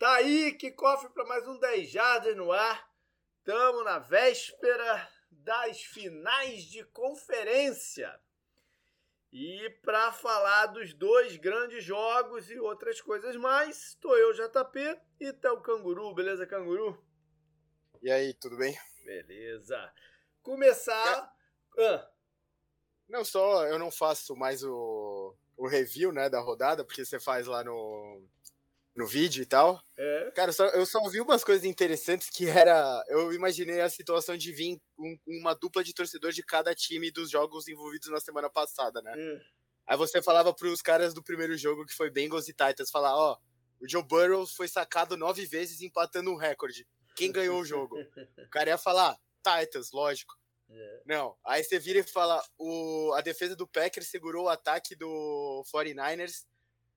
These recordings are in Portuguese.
Tá aí, que cofre para mais um 10 Jardas no ar. Estamos na véspera das finais de conferência. E para falar dos dois grandes jogos e outras coisas mais, estou eu, JP, e tá o Canguru, beleza, Canguru? E aí, tudo bem? Beleza. Começar. Ah. Não só eu não faço mais o, o review né, da rodada, porque você faz lá no, no vídeo e tal. É. Cara, eu só, eu só vi umas coisas interessantes que era. Eu imaginei a situação de vir um, uma dupla de torcedor de cada time dos jogos envolvidos na semana passada, né? Hum. Aí você falava pros caras do primeiro jogo que foi Bengals e Titans, falar, ó, o Joe Burrow foi sacado nove vezes empatando um recorde. Quem ganhou o jogo? o cara ia falar, Titans, lógico. É. Não, aí você vira e fala, o, a defesa do Packers segurou o ataque do 49ers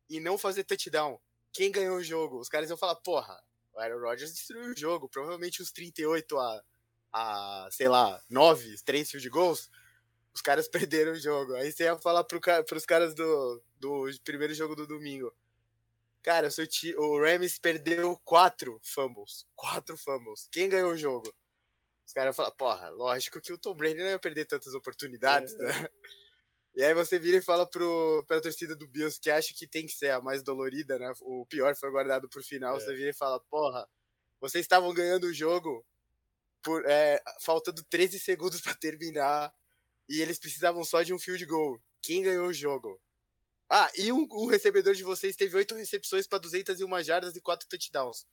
e não fazer touchdown quem ganhou o jogo? Os caras iam falar, porra, o Aaron Rodgers destruiu o jogo. Provavelmente os 38 a, a sei lá, 9, 3 field goals, os caras perderam o jogo. Aí você ia falar pro, pros caras do, do primeiro jogo do domingo. Cara, o, Rams perdeu 4 fumbles. 4 fumbles. Quem ganhou o jogo? Os caras iam falar, porra, lógico que o Tom Brady não ia perder tantas oportunidades, é. né? E aí você vira e fala pro, pra torcida do Bills que acha que tem que ser a mais dolorida, né? O pior foi guardado pro final. É. Você vira e fala, porra, vocês estavam ganhando o jogo por é, faltando 13 segundos para terminar e eles precisavam só de um field goal. Quem ganhou o jogo? Ah, e um, um recebedor de vocês teve oito recepções para 201 jardas e quatro touchdowns.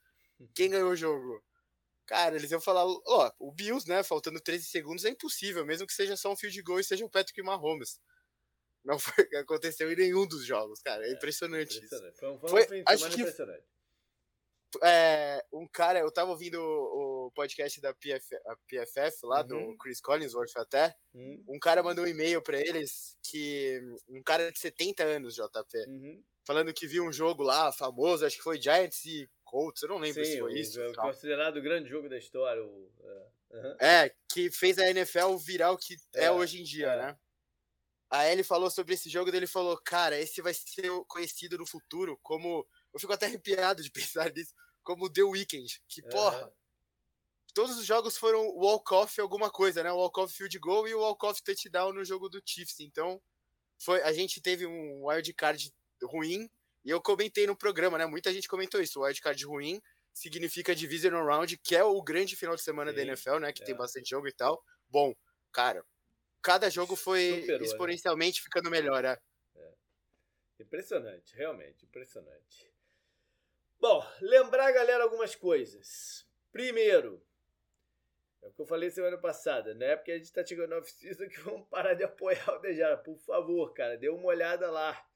Quem ganhou o jogo? Cara, eles iam falar, ó, o Bills, né, faltando 13 segundos é impossível, mesmo que seja só um field goal e seja o Patrick Mahomes. Não foi, aconteceu em nenhum dos jogos, cara. É, é impressionante, impressionante. Foi, foi, foi acho que impressionante. É, um cara, eu tava ouvindo o, o podcast da PF, PFF lá, uhum. do Chris Collinsworth até. Uhum. Um cara mandou um e-mail para eles que. Um cara de 70 anos, JP, uhum. falando que viu um jogo lá famoso, acho que foi Giants e Colts, eu não lembro Sim, se foi isso. É considerado o grande jogo da história. O, uh, é, que fez a NFL virar o que é, é hoje em dia, é. né? Aí ele falou sobre esse jogo, ele falou, cara, esse vai ser conhecido no futuro como. Eu fico até arrepiado de pensar nisso, como The Weekend. Que, porra, todos os jogos foram walk-off alguma coisa, né? Walk-off field goal e walk-off touchdown no jogo do Chiefs. Então, foi, a gente teve um wildcard ruim, e eu comentei no programa, né? Muita gente comentou isso. O wildcard ruim significa divisional round, que é o grande final de semana Sim, da NFL, né? Que é. tem bastante jogo e tal. Bom, cara, cada jogo foi Superou, né? exponencialmente ficando melhor. É. Impressionante, realmente, impressionante. Bom, lembrar, galera, algumas coisas. Primeiro, é o que eu falei semana passada, né? Porque a gente tá chegando na oficina que vamos parar de apoiar o Dejara. Por favor, cara, dê uma olhada lá.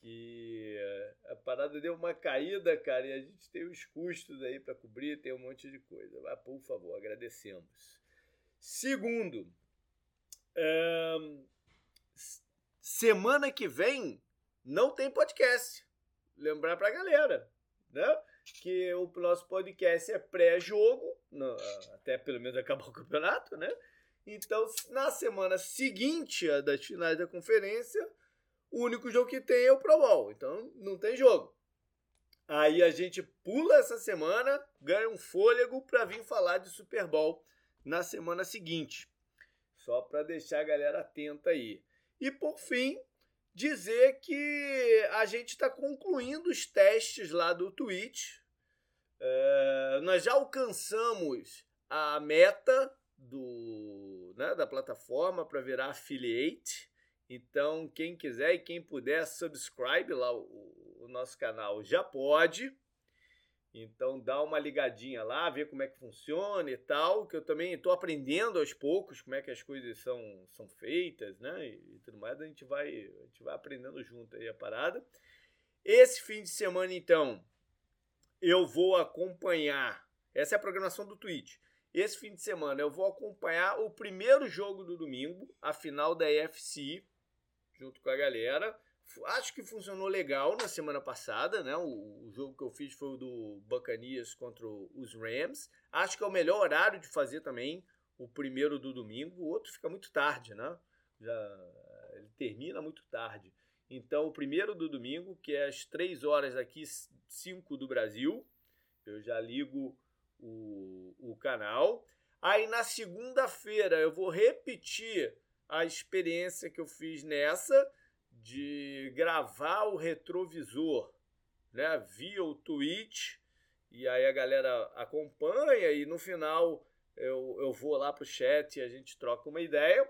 Que a parada deu uma caída, cara, e a gente tem os custos aí para cobrir, tem um monte de coisa. Mas, por favor, agradecemos. Segundo, semana que vem não tem podcast. Lembrar pra galera, né? Que o nosso podcast é pré-jogo, até pelo menos acabar o campeonato, né? Então, na semana seguinte das finais da conferência, o único jogo que tem é o Pro Bowl. Então, não tem jogo. Aí a gente pula essa semana, ganha um fôlego para vir falar de Super Bowl na semana seguinte. Só para deixar a galera atenta aí. E por fim, dizer que a gente está concluindo os testes lá do Twitch. É, nós já alcançamos a meta do, né, da plataforma para virar affiliate. Então, quem quiser e quem puder, subscribe lá o, o nosso canal já pode. Então dá uma ligadinha lá, vê como é que funciona e tal, que eu também estou aprendendo aos poucos como é que as coisas são, são feitas, né? E, e, tudo mais, a gente, vai, a gente vai aprendendo junto aí a parada. Esse fim de semana, então, eu vou acompanhar. Essa é a programação do Twitch. Esse fim de semana eu vou acompanhar o primeiro jogo do domingo, a final da EFC, junto com a galera. Acho que funcionou legal na semana passada, né? O, o, jogo que eu fiz foi o do Buccaneers contra os Rams. Acho que é o melhor horário de fazer também o primeiro do domingo. O outro fica muito tarde, né? Já, ele termina muito tarde. Então, o primeiro do domingo, que é às 3 horas aqui, 5 do Brasil. Eu já ligo o, o canal. Aí na segunda-feira eu vou repetir a experiência que eu fiz nessa de gravar o retrovisor né, via o Twitch. E aí a galera acompanha e no final eu, eu vou lá pro chat e a gente troca uma ideia.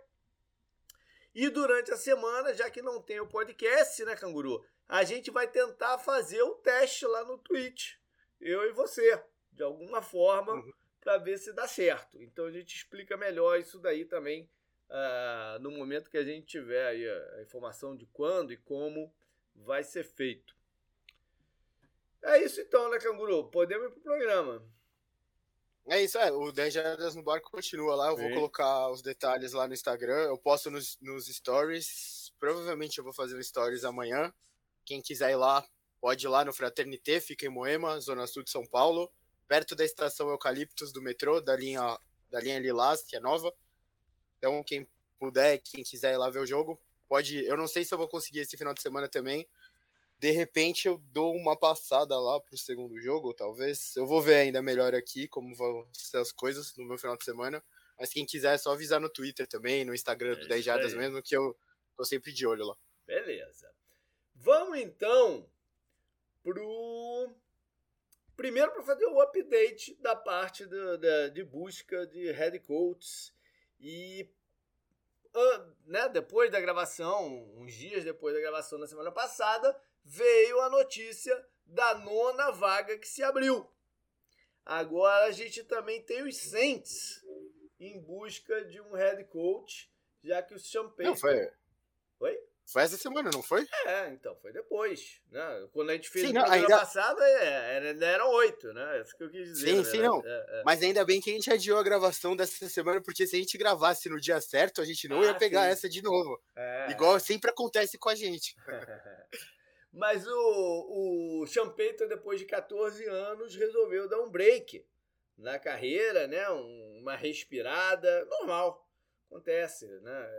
E durante a semana, já que não tem o podcast, né, Canguru? A gente vai tentar fazer o teste lá no Twitch. Eu e você, de alguma forma, uhum. para ver se dá certo. Então a gente explica melhor isso daí também uh, no momento que a gente tiver aí a, a informação de quando e como vai ser feito. É isso então, né, Canguru? Podemos ir pro programa. É isso, é. O 10 Jardas no Barco continua lá. Eu Sim. vou colocar os detalhes lá no Instagram. Eu posto nos, nos stories. Provavelmente eu vou fazer um stories amanhã. Quem quiser ir lá, pode ir lá no Fraternité, fica em Moema, Zona Sul de São Paulo, perto da estação Eucaliptus do metrô, da linha, da linha Lilás, que é nova. Então, quem puder, quem quiser ir lá ver o jogo, pode. Eu não sei se eu vou conseguir esse final de semana também, de repente eu dou uma passada lá pro segundo jogo, talvez. Eu vou ver ainda melhor aqui como vão ser as coisas no meu final de semana. Mas quem quiser é só avisar no Twitter também, no Instagram é do 10 Jardas mesmo, que eu tô sempre de olho lá. Beleza. Vamos então pro. Primeiro para fazer o update da parte do, da, de busca de head coaches. E né, depois da gravação, uns dias depois da gravação na semana passada, veio a notícia da nona vaga que se abriu. Agora a gente também tem os Saints em busca de um head coach, já que o Champagne. Não, foi. Oi? Foi essa semana, não foi? É, então, foi depois. Né? Quando a gente fez sim, o programa ainda... passado, é, era, eram oito, né? É isso que eu quis dizer. Sim, né? sim, não. É, é. Mas ainda bem que a gente adiou a gravação dessa semana, porque se a gente gravasse no dia certo, a gente não ah, ia pegar sim. essa de novo. É. Igual sempre acontece com a gente. Mas o, o Payton, depois de 14 anos, resolveu dar um break na carreira, né? uma respirada normal. Acontece, né?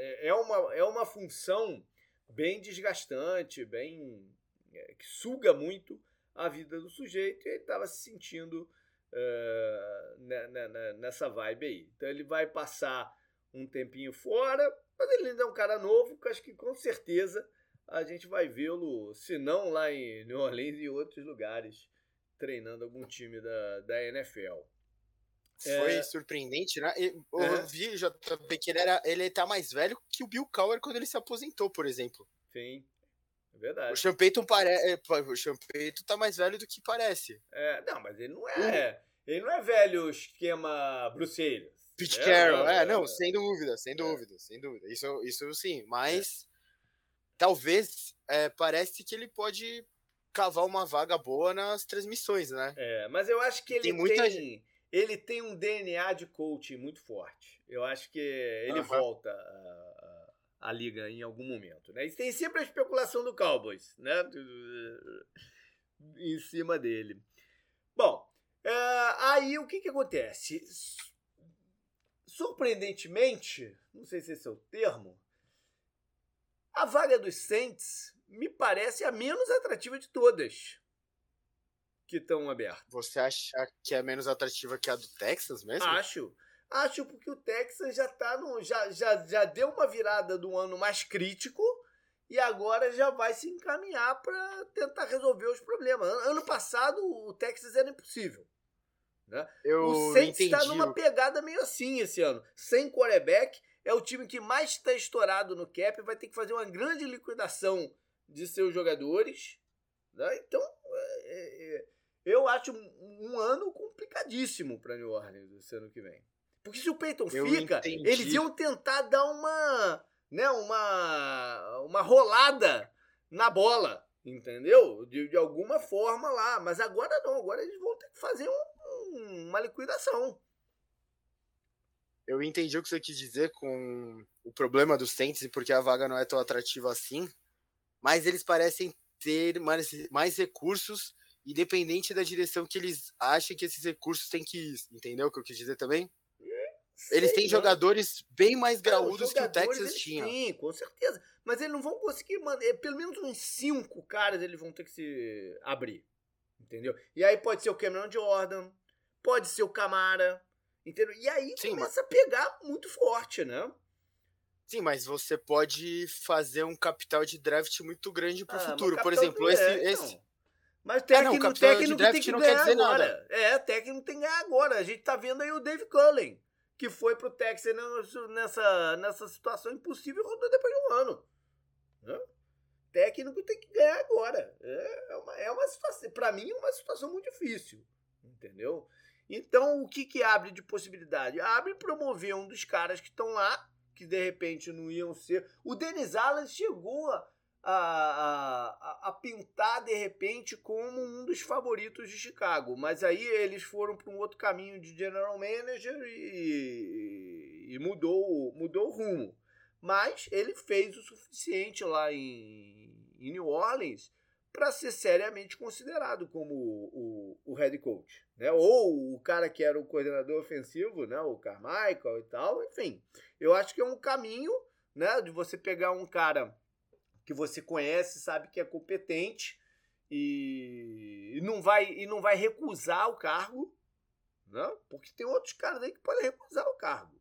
É, é, uma, é uma função bem desgastante, bem é, que suga muito a vida do sujeito e ele estava se sentindo uh, nessa vibe aí. Então ele vai passar um tempinho fora, mas ele ainda é um cara novo, que acho que com certeza a gente vai vê-lo, se não lá em New Orleans e outros lugares, treinando algum time da, da NFL. Foi é... surpreendente, né? Eu é. vi JP que ele, era, ele tá mais velho que o Bill Cowher quando ele se aposentou, por exemplo. Sim, é verdade. O Sean Payton, pare... É, o Sean Payton tá mais velho do que parece. É, não, mas ele não é. Ele não é velho esquema Bruxelas. Pete é, Carroll, é, não, sem dúvida, sem dúvida, sem dúvida. Isso, isso sim, mas talvez é, parece que ele pode cavar uma vaga boa nas transmissões, né? É, mas eu acho que ele tem, muita tem, gente... ele tem um DNA de coaching muito forte. Eu acho que ele volta a, a, a, liga em algum momento, né? E tem sempre a especulação do Cowboys, né? Em cima dele. Bom, é, aí o que que acontece? Surpreendentemente, não sei se esse é o termo, a vaga dos Saints me parece a menos atrativa de todas que estão abertas. Você acha que é menos atrativa que a do Texas mesmo? Acho. Acho porque o Texas já tá no. Já, já, já deu uma virada do ano mais crítico e agora já vai se encaminhar para tentar resolver os problemas. Ano passado o Texas era impossível. Né? Eu o Saints está numa pegada meio assim esse ano. Sem quarterback é o time que mais está estourado no cap, vai ter que fazer uma grande liquidação de seus jogadores. Né? Então, é, é, eu acho um, ano complicadíssimo para New Orleans esse ano que vem. Porque se o Peyton eu fica, entendi. eles iam tentar dar uma, né, uma, uma rolada na bola, entendeu? De, de alguma forma lá. Mas agora não, agora eles vão ter que fazer um, um, uma liquidação eu entendi o que você quis dizer com o problema dos Saints e porque a vaga não é tão atrativa assim, mas eles parecem ter mais, mais recursos, independente da direção que eles achem que esses recursos têm que ir. Entendeu o que eu quis dizer também? Sim, eles têm jogadores bem mais graúdos que o Texas tinha. Sim, com certeza. Mas eles não vão conseguir manter. Pelo menos uns cinco caras eles vão ter que se abrir. Entendeu? E aí pode ser o Cameron Jordan, pode ser o Camara, entendeu? E aí Sim, começa a pegar muito forte, né? Sim, mas você pode fazer um capital de draft muito grande pro Ah, mas futuro. Por exemplo, esse, é, esse. Mas É, técnico, não, capital de técnico tem que não quer ganhar agora. nada. É, técnico tem que ganhar agora. A gente tá vendo aí o Dave Cullen, que foi pro Texas nessa, nessa situação impossível e rodou depois de um ano. Né? Técnico tem que ganhar agora. É uma, é uma situação, pra mim, é uma situação muito difícil. Entendeu? Então, o que que abre de possibilidade? Abre promover um dos caras que estão lá, que de repente não iam ser. O Dennis Allen chegou a, a, a, a pintar de repente como um dos favoritos de Chicago, mas aí eles foram para um outro caminho de general manager e, e mudou, mudou o rumo. Mas ele fez o suficiente lá em, em New Orleans para ser seriamente considerado como o, o, o head coach, né? Ou o cara que era o coordenador ofensivo, né? O Carmichael e tal, enfim. Eu acho que é um caminho, né? De você pegar um cara que você conhece, sabe que é competente e, e não vai e não vai recusar o cargo, né? Porque tem outros caras aí que podem recusar o cargo.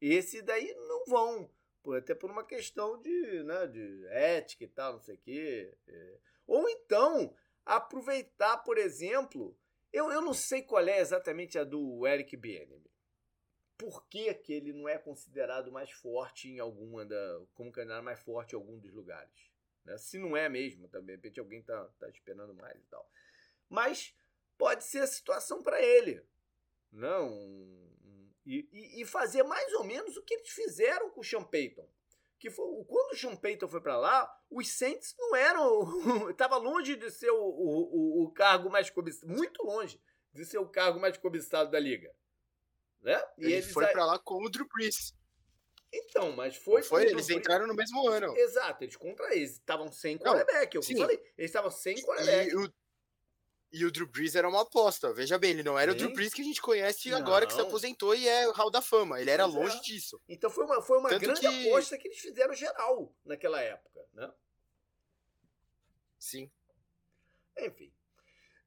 Esse daí não vão, até por uma questão de, né, de ética e tal, não sei o quê. É. Ou então, aproveitar, por exemplo, eu, eu não sei qual é exatamente a do Eric Bieniemy. Por que, que ele não é considerado mais forte em alguma da. como candidato mais forte em algum dos lugares? Né? Se não é mesmo, também, de repente alguém tá, tá esperando mais e tal. Mas pode ser a situação para ele. Não. E, e, e, fazer mais ou menos o que eles fizeram com o Sean Payton que foi quando o Sean Payton foi para lá, os Saints não eram, estava longe de ser o, o, o, cargo mais cobiçado, muito longe de ser o cargo mais cobiçado da liga, né? E ele eles foi para lá com o Drew Brees. Então, mas foi. foi eles entraram no mesmo ano. Exato, eles contra eles estavam sem quarterback, eu falei, eles estavam sem quarterback. E o, e o Drew Brees era uma aposta. Veja bem, ele não era Sim. o Drew Brees que a gente conhece não. agora, que se aposentou e é o Hall da Fama. Ele era pois longe é. disso. Então foi uma, foi uma grande que... aposta que eles fizeram geral naquela época, né? Sim. Enfim.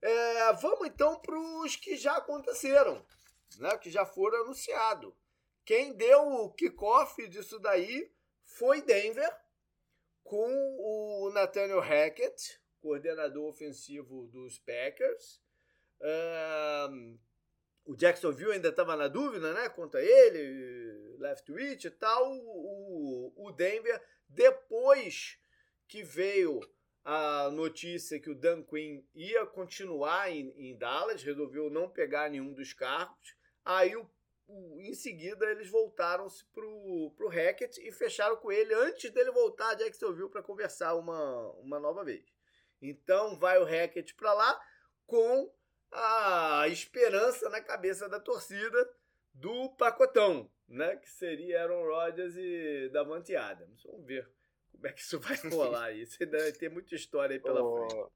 É, vamos então para os que já aconteceram, né? Que já foram anunciados. Quem deu o kickoff disso daí foi Denver, com o Nathaniel Hackett, coordenador ofensivo dos Packers. Um, o Jacksonville ainda estava na dúvida, né? Quanto a ele, Leftwich e tal. O, o Denver, depois que veio a notícia que o Dan Quinn ia continuar em, em Dallas, resolveu não pegar nenhum dos cargos. Aí, o, o, em seguida, eles voltaram-se pro, pro Hackett e fecharam com ele antes dele voltar a Jacksonville para conversar uma, uma nova vez. Então vai o Hackett para lá com a esperança na cabeça da torcida do pacotão, né? Que seria Aaron Rodgers e Davante Adams. Vamos ver como é que isso vai rolar aí. Você deve ter muita história aí pela o... frente.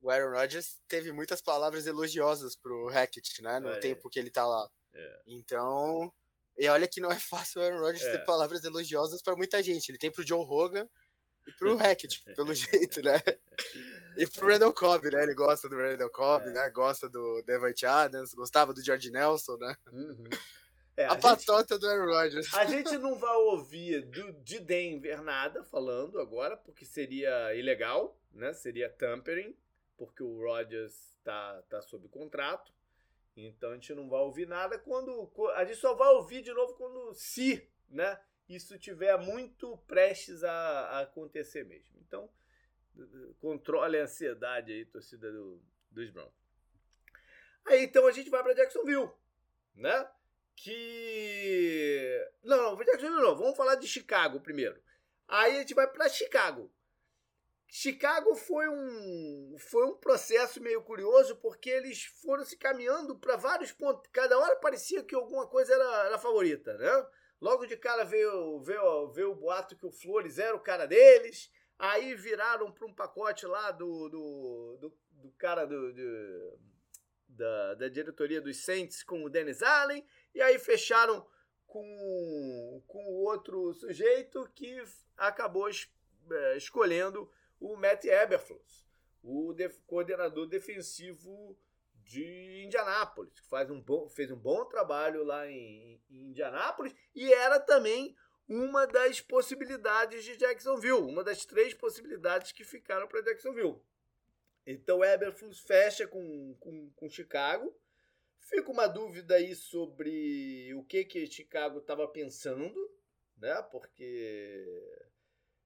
O Aaron Rodgers teve muitas palavras elogiosas pro Hackett, né? No é. tempo que ele tá lá. É. Então, e olha que não é fácil o Aaron Rodgers é. ter palavras elogiosas para muita gente. Ele tem pro Joe Rogan e pro Hackett, pelo jeito, né? E pro Randall Cobb, né? Ele gosta do Randall Cobb, é. né? Gosta do Devante Adams, gostava do George Nelson, né? Uhum. É, a, a gente, patota do Aaron Rodgers. A gente não vai ouvir do, de Denver nada falando agora, porque seria ilegal, né? Seria tampering, porque o Rodgers tá, tá sob contrato. Então a gente não vai ouvir nada quando. A gente só vai ouvir de novo quando se, né? Isso tiver muito prestes a, a acontecer mesmo. Então, controle a ansiedade aí, torcida do, dos Browns. Aí então a gente vai para Jacksonville, né? Que. Não, não, Jacksonville não, vamos falar de Chicago primeiro. Aí a gente vai para Chicago. Chicago foi um, foi um processo meio curioso porque eles foram se caminhando para vários pontos. Cada hora parecia que alguma coisa era, era favorita, né? Logo de cara veio, veio, veio o boato que o Flores era o cara deles. Aí viraram para um pacote lá do, do, do, do cara do, do, da, da diretoria dos Saints com o Dennis Allen. E aí fecharam com, com outro sujeito que acabou es, é, escolhendo o Matt Eberflus o def coordenador defensivo de Indianápolis, que faz um bom, fez um bom trabalho lá em, em Indianápolis e era também uma das possibilidades de Jacksonville, uma das três possibilidades que ficaram para Jacksonville. Então Eberflus fecha com, com, com Chicago. Fica uma dúvida aí sobre o que que Chicago estava pensando, né? Porque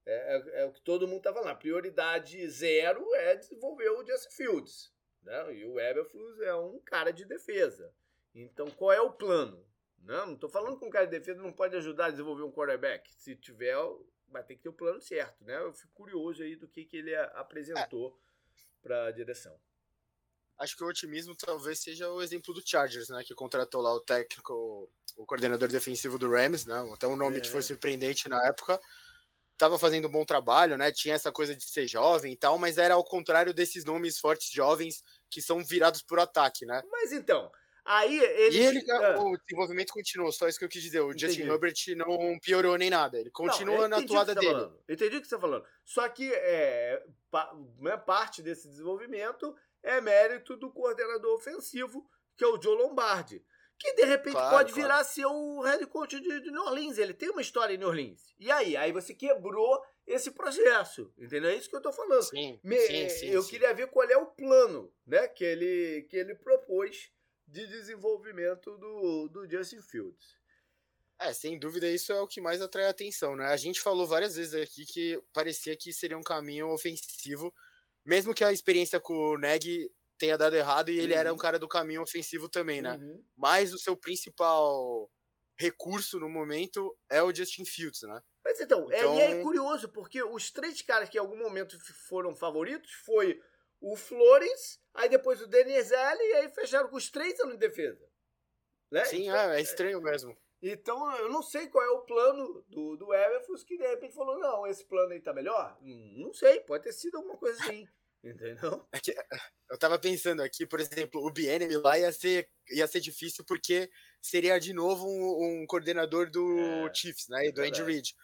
é, é, é, o que todo mundo está falando. A prioridade zero é desenvolver o Justin Fields. Né? E o Eberflus é um cara de defesa. Então, qual é o plano? Não, não estou falando que um cara de defesa não pode ajudar a desenvolver um quarterback. Se tiver, vai ter que ter o plano certo. Né? Eu fico curioso aí do que, que ele apresentou é. para a direção. Acho que o otimismo talvez seja o exemplo do Chargers, né? Que contratou lá o técnico, o coordenador defensivo do Rams, né? Até um nome é. que foi surpreendente na época estava fazendo um bom trabalho, né? Tinha essa coisa de ser jovem e tal, mas era ao contrário desses nomes fortes jovens que são virados por ataque, né? Mas então, aí ele. E ele, ah. o desenvolvimento continuou, só isso que eu quis dizer. O Entendi. Justin Herbert não piorou nem nada, ele continua não, na atuada tá dele. Falando. Entendi o que você está falando. Só que é, né, parte desse desenvolvimento é mérito do coordenador ofensivo, que é o Joe Lombardi que de repente claro, pode virar claro. ser o head coach de, de New Orleans. Ele tem uma história em New Orleans. E aí? Aí você quebrou esse processo. Entendeu? É isso que eu tô falando. Sim, Me, sim, sim, eu sim. queria ver qual é o plano né, que, ele, que ele propôs de desenvolvimento do, do Justin Fields. É, sem dúvida isso é o que mais atrai a atenção, né? A gente falou várias vezes aqui que parecia que seria um caminho ofensivo, mesmo que a experiência com o Neg tenha dado errado e ele uhum. era um cara do caminho ofensivo também, né? Uhum. Mas o seu principal recurso no momento é o Justin Fields, né? Mas então, então... É, é curioso, porque os três caras que em algum momento foram favoritos foi o Flores, aí depois o Denizeli, e aí fecharam com os três anos de defesa. Né? Sim, então, é, é estranho mesmo. Então, eu não sei qual é o plano do, do Everfus que de repente falou, não, esse plano aí tá melhor. Hum, não sei, pode ter sido alguma coisa assim. Entendeu? É que, eu tava pensando aqui, por exemplo, o BNM lá ia ser, ia ser difícil porque seria de novo um, um coordenador do é, Chiefs, né? É do Andy Reid.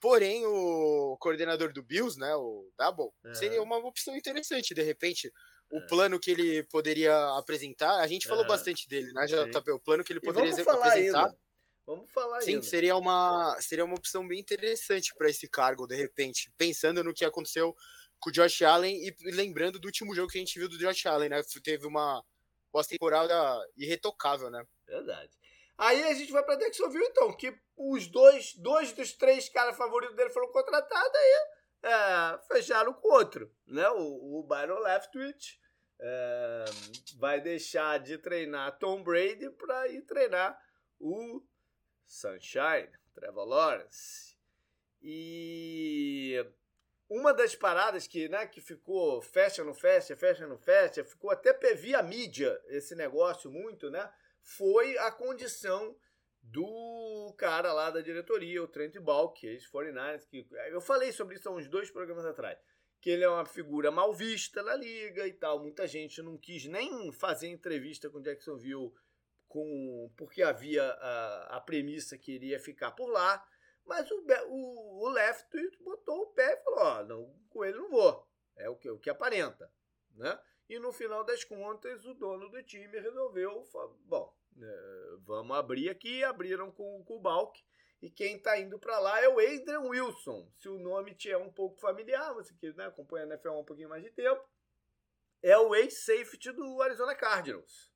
Porém, o coordenador do Bills, né? O Double, é. seria uma opção interessante, de repente. O é. plano que ele poderia apresentar, a gente falou bastante dele, né, JP? O plano que ele poderia apresentar. Ainda. Vamos falar Sim, ainda. seria uma, seria uma opção bem interessante para esse cargo, de repente, pensando no que aconteceu com o Josh Allen e lembrando do último jogo que a gente viu do Josh Allen, né? Teve uma pós-temporada irretocável, né? Verdade. Aí a gente vai para Jacksonville, então, que os dois, dois dos três caras favoritos dele foram contratados, aí é, fecharam com outro, né? O, o Byron Leftwich é, vai deixar de treinar Tom Brady para ir treinar o Sunshine, Trevor Lawrence. E uma das paradas que, né, que ficou fecha no fecha, fecha no fecha, ficou até via mídia esse negócio muito, né? Foi a condição do cara lá da diretoria, o Trent Balk, ex-49ers, que eu falei sobre isso há uns dois programas atrás, que ele é uma figura mal vista na liga e tal. Muita gente não quis nem fazer entrevista com Jacksonville com porque havia a, a premissa que iria ficar por lá. Mas o, o, o botou o pé e falou: Ó, não, com ele não vou. É o que, o que aparenta. Né? E no final das contas, o dono do time resolveu: bom, é, vamos abrir aqui. Abriram com, com o Balk. E quem está indo para lá é o Adrian Wilson. Se o nome te é um pouco familiar, você que né, acompanha a NFL há um pouquinho mais de tempo, é o ex-safety do Arizona Cardinals.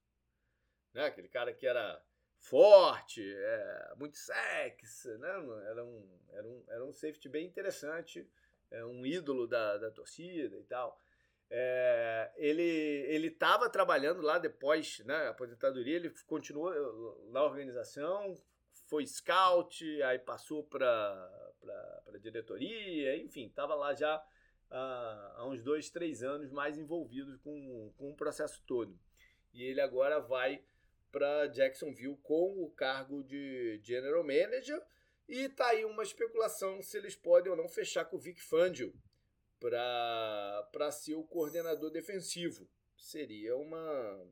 Né? Aquele cara que era forte, é, muito sexy, né? Era um, era um, era um safety bem interessante, é um ídolo da, da torcida e tal. É, ele ele estava trabalhando lá depois, né, aposentadoria, ele continuou eh, na organização, foi scout, aí passou para a diretoria, enfim, estava lá já há, há, uns dois, três anos mais envolvido com, com o processo todo. E ele agora vai para Jacksonville com o cargo de General Manager. E tá aí uma especulação se eles podem ou não fechar com o Vic Fangio para ser o coordenador defensivo. Seria uma,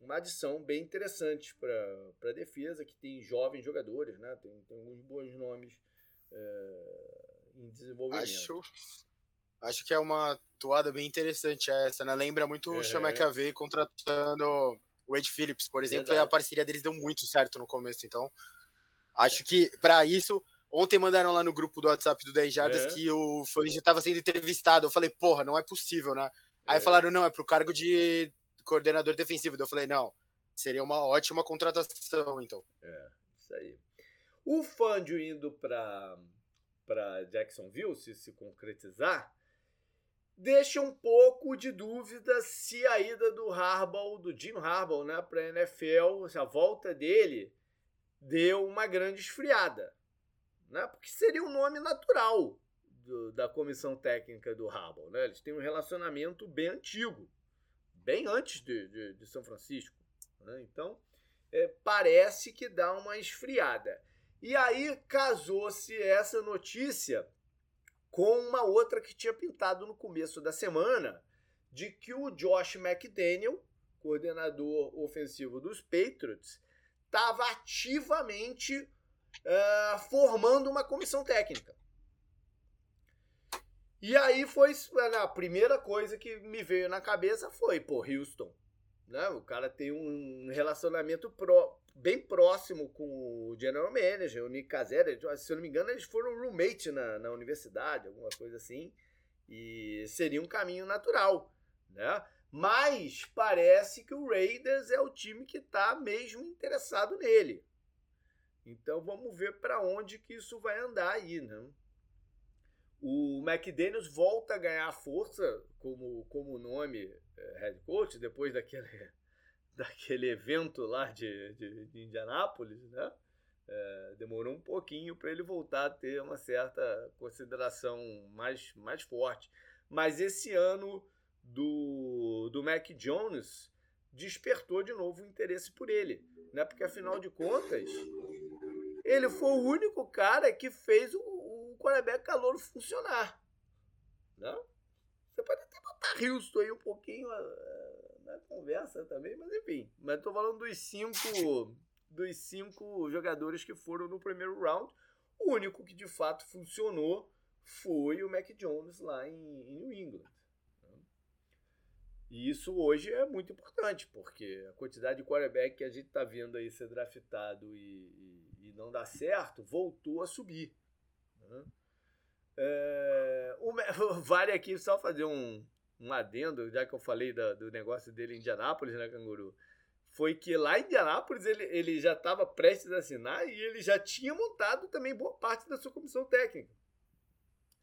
uma adição bem interessante para a defesa, que tem jovens jogadores, né? tem, tem alguns bons nomes é, em desenvolvimento. Acho, Acho que é uma toada bem interessante essa, né? Lembra muito o Sean McAvey contratando o Ed Phillips, por exemplo, Verdade. e a parceria deles deu muito certo no começo. Então, acho que para isso. Ontem mandaram lá no grupo do WhatsApp do 10 Jardas é. que o já estava sendo entrevistado. Eu falei, porra, não é possível, né? Aí é. falaram, não, é pro cargo de coordenador defensivo. Eu falei, não, seria uma ótima contratação, então. É, isso aí. O Fangio indo para para Jacksonville, se se concretizar, deixa um pouco de dúvida se a ida do Harbaugh, do Jim Harbaugh, né, para a NFL, a volta dele deu uma grande esfriada, né? Porque seria um nome natural do, da comissão técnica do Harbaugh, né? Eles têm um relacionamento bem antigo, bem antes de, de, de São Francisco, né? Então é, parece que dá uma esfriada. E aí casou-se essa notícia com uma outra que tinha pintado no começo da semana, de que o Josh McDaniel, coordenador ofensivo dos Patriots, estava ativamente uh, formando uma comissão técnica. E aí foi a primeira coisa que me veio na cabeça foi, pô, Houston. Né? O cara tem um relacionamento pro, bem próximo com o general manager, o Nick Casares. Se eu não me engano, eles foram roommate na, na universidade, alguma coisa assim. E seria um caminho natural, né? Mas parece que o Raiders é o time que está mesmo interessado nele. Então vamos ver para onde que isso vai andar aí, né? O McDaniels volta a ganhar força como, como nome é, head coach depois daquele daquele evento lá de, de, de Indianápolis, né? É, demorou um pouquinho para ele voltar a ter uma certa consideração mais, mais forte. Mas esse ano do, do Mac Jones despertou de novo o interesse por ele, né? Porque afinal de contas, ele foi o único cara que fez o, o quarterback calor funcionar, né? Você pode até botar Houston aí um pouquinho na conversa também, mas enfim. Mas tô falando dos cinco, dos cinco jogadores que foram no primeiro round. O único que de fato funcionou foi o Mac Jones lá em, em New England. Né? E isso hoje é muito importante, porque a quantidade de quarterback que a gente está vendo aí ser draftado e, e, e, não dá certo voltou a subir. Né? É, o, vale aqui só fazer um, um adendo, já que eu falei da, do negócio dele em Indianápolis, né, Canguru? Foi que lá em Indianápolis ele, ele já estava prestes a assinar e ele já tinha montado também boa parte da sua comissão técnica.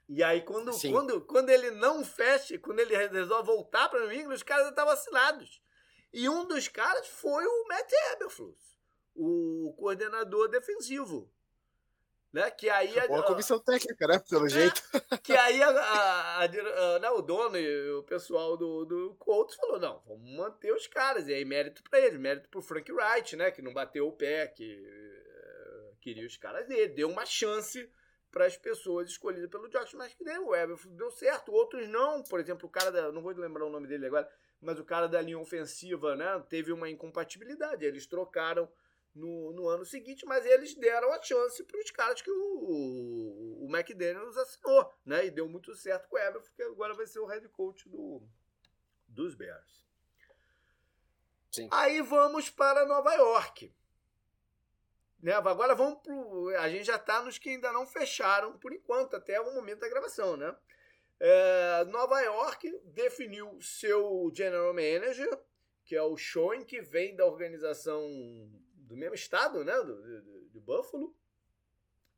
E aí, quando, quando, quando ele não fecha, quando ele resolve voltar para o England, os caras já estavam assinados. E um dos caras foi o Matt Eberflus, o coordenador defensivo. Né? Que aí a, a comissão técnica, né? Pelo é, jeito. Que aí a, a, né, o dono e o pessoal do, do Colts falou: não, vamos manter os caras. E aí, mérito para eles, mérito pro Frank Wright, né? Que não bateu o pé, que uh, queria os caras dele. Deu uma chance para as pessoas escolhidas pelo Josh, mas que deu, o Everton deu certo, outros não. Por exemplo, o cara da. Não vou lembrar o nome dele agora, mas o cara da linha ofensiva, né? Teve uma incompatibilidade. Eles trocaram no, no ano seguinte, mas eles deram a chance para os caras que o, o, o McDaniels assinou, né? E deu muito certo com o Eber, porque agora vai ser o head coach do, dos Bears. Sim. Aí vamos para Nova York. Né? Agora vamos pro. A gente já está nos que ainda não fecharam por enquanto, até o momento da gravação, né? É, Nova York definiu seu general manager, que é o Schoen, que vem da organização do mesmo estado, né? Do, do, de Buffalo.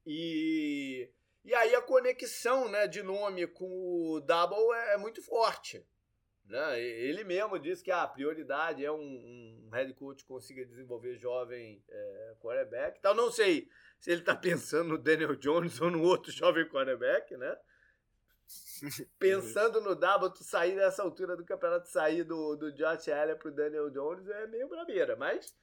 E, e aí a conexão né, de nome com o Double é, é muito forte. Né? Ele mesmo disse que a prioridade é um, um head coach que consiga desenvolver jovem é, quarterback. Então, não sei se ele está pensando no Daniel Jones ou no outro jovem quarterback, né? Pensando no Double, tu sair nessa altura do campeonato, sair do, do Josh Allen pro Daniel Jones é meio brabeira, mas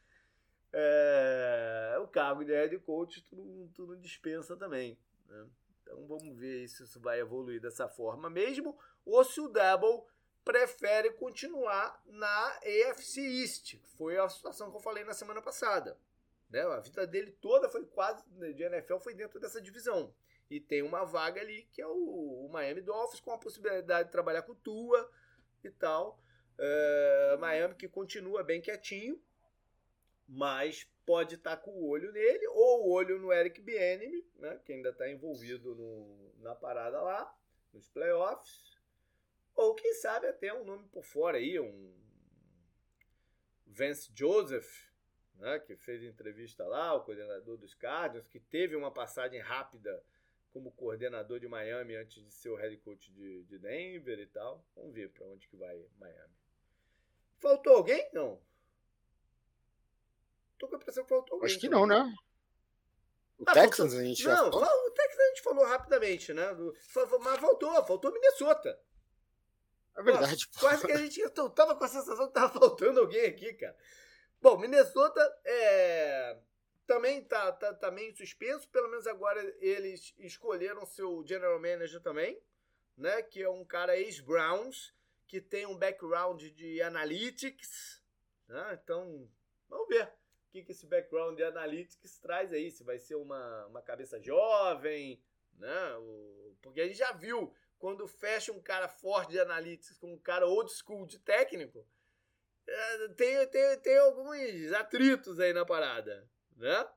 é, o cargo de head coach tu não, tu não dispensa também. Né? Então vamos ver se isso vai evoluir dessa forma mesmo, ou se o Double prefere continuar na AFC East, foi a situação que eu falei na semana passada. Né? A vida dele toda foi quase de NFL foi dentro dessa divisão. E tem uma vaga ali que é o, o Miami Dolphins com a possibilidade de trabalhar com Tua e tal. Uh, Miami que continua bem quietinho, mas pode estar tá com o olho nele ou o olho no Eric Bieniemy, né, que ainda está envolvido no, na parada lá, nos playoffs. Ou quem sabe até um nome por fora aí, um Vance Joseph, né, que fez entrevista lá, o coordenador dos Cardinals, que teve uma passagem rápida como coordenador de Miami antes de ser o head coach de, de Denver e tal. Vamos ver para onde que vai Miami. Faltou alguém? Não. Tô com a impressão que faltou alguém. Acho que não, né? O ah, Texans faltou... a gente não, já falou? o Texans a gente falou rapidamente, né? Mas faltou, faltou Minnesota. É verdade. Pô, quase que a gente eu tava com a sensação que tava faltando alguém aqui, cara. Bom, Minnesota é também tá, tá, tá meio suspenso, pelo menos agora eles escolheram seu general manager também, né? Que é um cara ex-Browns, que tem um background de analytics, né? Então, vamos ver que, que esse background de analytics traz aí, se vai ser uma, uma cabeça jovem, né? Porque a gente já viu quando fecha um cara forte de analytics com um cara old school de técnico, é, tem, tem, tem alguns atritos aí na parada né?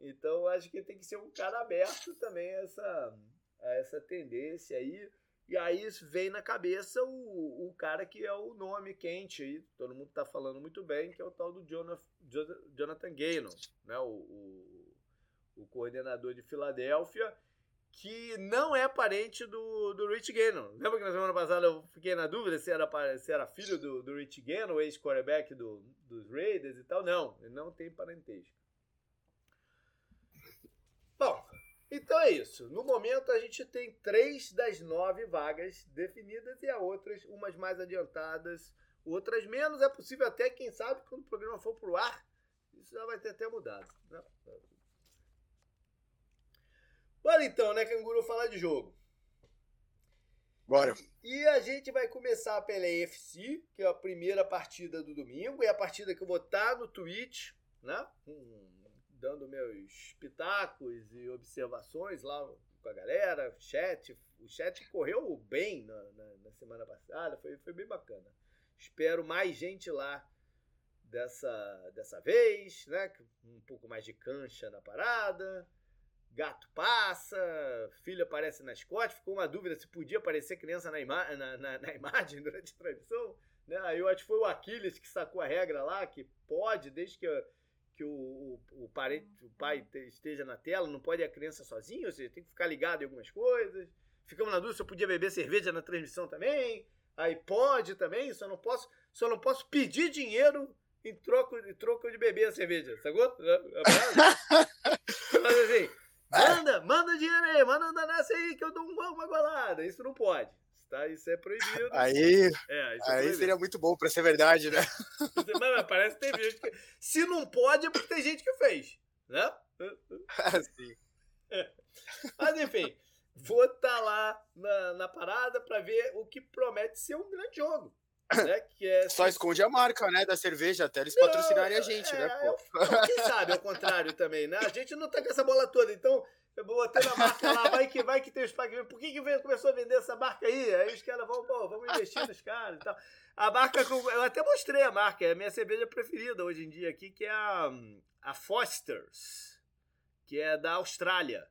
Então acho que tem que ser um cara aberto também a essa, a essa tendência aí. E aí vem na cabeça o, o cara que é o nome quente aí, todo mundo tá falando muito bem, que é o tal do Jonathan, Gaynon, né? O, o, o coordenador de Filadélfia, que não é parente do, do Rich Gannon. Lembra que na semana passada eu fiquei na dúvida se era, se era filho do, do Rich Gannon, ex-quarterback do, dos Raiders e tal? Não, ele não tem parentesco. Bom, então é isso. No momento a gente tem três das nove vagas definidas e a outras, umas mais adiantadas, outras menos. É possível até, quem sabe, quando o programa for pro ar, isso já vai ter até mudado. Né? Bora então, né, Canguru, falar de jogo. Bora. E a gente vai começar pela EFC, que é a primeira partida do domingo, e a partida que eu vou estar no Twitch, né? Hum, dando meus pitacos e observações lá com a galera, chat. O chat correu bem na, na, na semana passada, foi, foi bem bacana. Espero mais gente lá dessa, dessa vez, né? Um pouco mais de cancha na parada. Gato passa, filho aparece na Scott. Ficou uma dúvida se podia aparecer criança na, ima na, na, na imagem durante a transmissão. Né? Aí eu acho que foi o Aquiles que sacou a regra lá, que pode, desde que que o, o, o, o pai esteja na tela, não pode ir a criança sozinho, ou seja, tem que ficar ligado em algumas coisas. Ficamos na dúvida se eu podia beber cerveja na transmissão também. Aí pode também, só não posso, só não posso pedir dinheiro em troco, em troco de beber a cerveja, sacou? Mas assim, manda, manda dinheiro aí, manda um nessa aí que eu dou uma golada. Isso não pode tá? Isso é proibido. Aí, é, é, aí é seria muito bom pra ser verdade, né? Mas parece que tem gente que. Se não pode, é porque tem gente que fez, né? Assim. Mas enfim, vou estar tá lá na, na parada para ver o que promete ser um grande jogo. Né? É, Só esconde a marca, né, da cerveja até eles não, patrocinarem a gente, né, é, né? Pô? quem sabe, ao contrário também, né? A gente não tá com essa bola toda, então eu botei na marca lá, vai que vai que tem os pagamentos. Por que, que começou a vender essa marca aí? Aí os caras vão, pô, vamos investir nos caras e tal. A marca, eu até mostrei a marca, é a minha cerveja preferida hoje em dia aqui, que é a, a Foster's, que é da Austrália.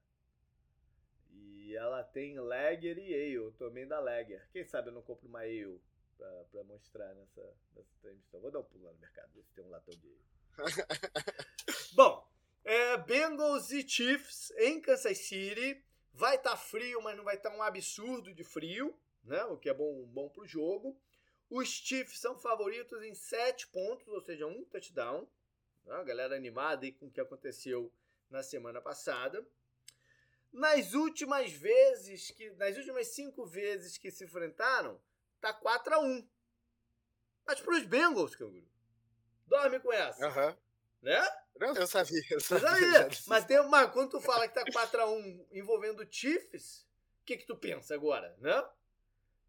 E ela tem Lager e Ale, tomei da Lager. Quem sabe eu não compro uma Ale pra, pra mostrar nessa, nessa transmissão. Vou dar um pulo lá no mercado, ver se tem um latão de. Bom, é, Bengals e Chiefs em Kansas City. Vai estar tá frio, mas não vai estar tá um absurdo de frio, né? O que é bom, bom para o jogo. Os Chiefs são favoritos em 7 pontos, ou seja, um touchdown. Né? A galera animada aí com o que aconteceu na semana passada. Nas últimas vezes que. Nas últimas cinco vezes que se enfrentaram, tá 4 a 1 Mas para os Bengals, Canguru. Dorme com essa. Uhum. Né? Não, eu sabia, eu sabia. sabia. Mas tem uma, quando tu fala que tá 4x1 envolvendo Chiefs, o que que tu pensa agora, né?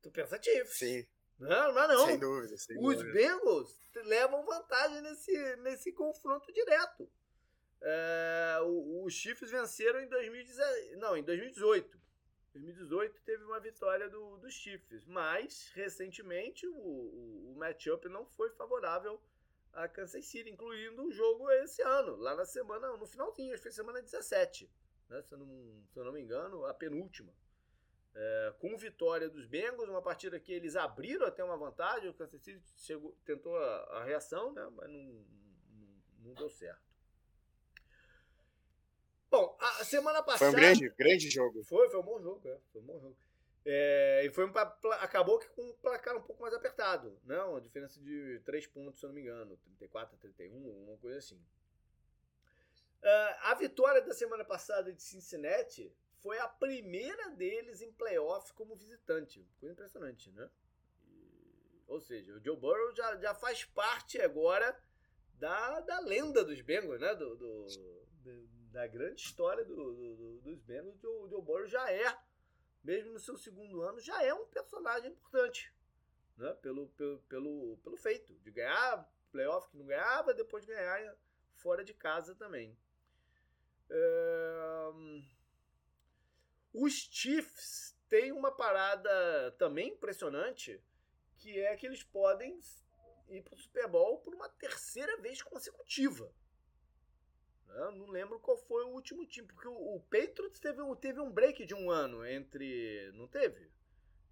Tu pensa Chiefs. Sim. Não, não é não. Sem dúvida, sem Os dúvida. Bengals levam vantagem nesse, nesse confronto direto. É, os Chiefs venceram em 2018. Não, em 2018. 2018 teve uma vitória do, dos Chiefs, mas recentemente o, o, o matchup não foi favorável a Kansas City, incluindo o jogo esse ano, lá na semana, no finalzinho, acho que foi semana 17, né, se, eu não, se eu não me engano, a penúltima. É, com vitória dos Bengals, uma partida que eles abriram até uma vantagem, o Kansas City chegou, tentou a, a reação, né, mas não, não, não deu certo. Bom, a semana passada. Foi um grande, grande jogo. Foi, foi um bom jogo, é, foi um bom jogo. É, e foi um, acabou com um placar um pouco mais apertado, né? Uma diferença de 3 pontos, se eu não me engano, 34 a 31, uma coisa assim. Uh, a vitória da semana passada de Cincinnati foi a primeira deles em playoff como visitante. Coisa impressionante, né? E, ou seja, o Joe Burrow já, já faz parte agora da, da lenda dos Bengals, né? Do, do, do da grande história do, do, dos Bengals. O Joe Burrow já é mesmo no seu segundo ano, já é um personagem importante. Né? Pelo, pelo, pelo, pelo feito de ganhar playoff que não ganhava, depois ganhar fora de casa também. É... Os Chiefs têm uma parada também impressionante, que é que eles podem ir para o Super Bowl por uma terceira vez consecutiva. Eu não lembro qual foi o último time, porque o, o Patriots teve, teve um break de um ano entre. Não teve?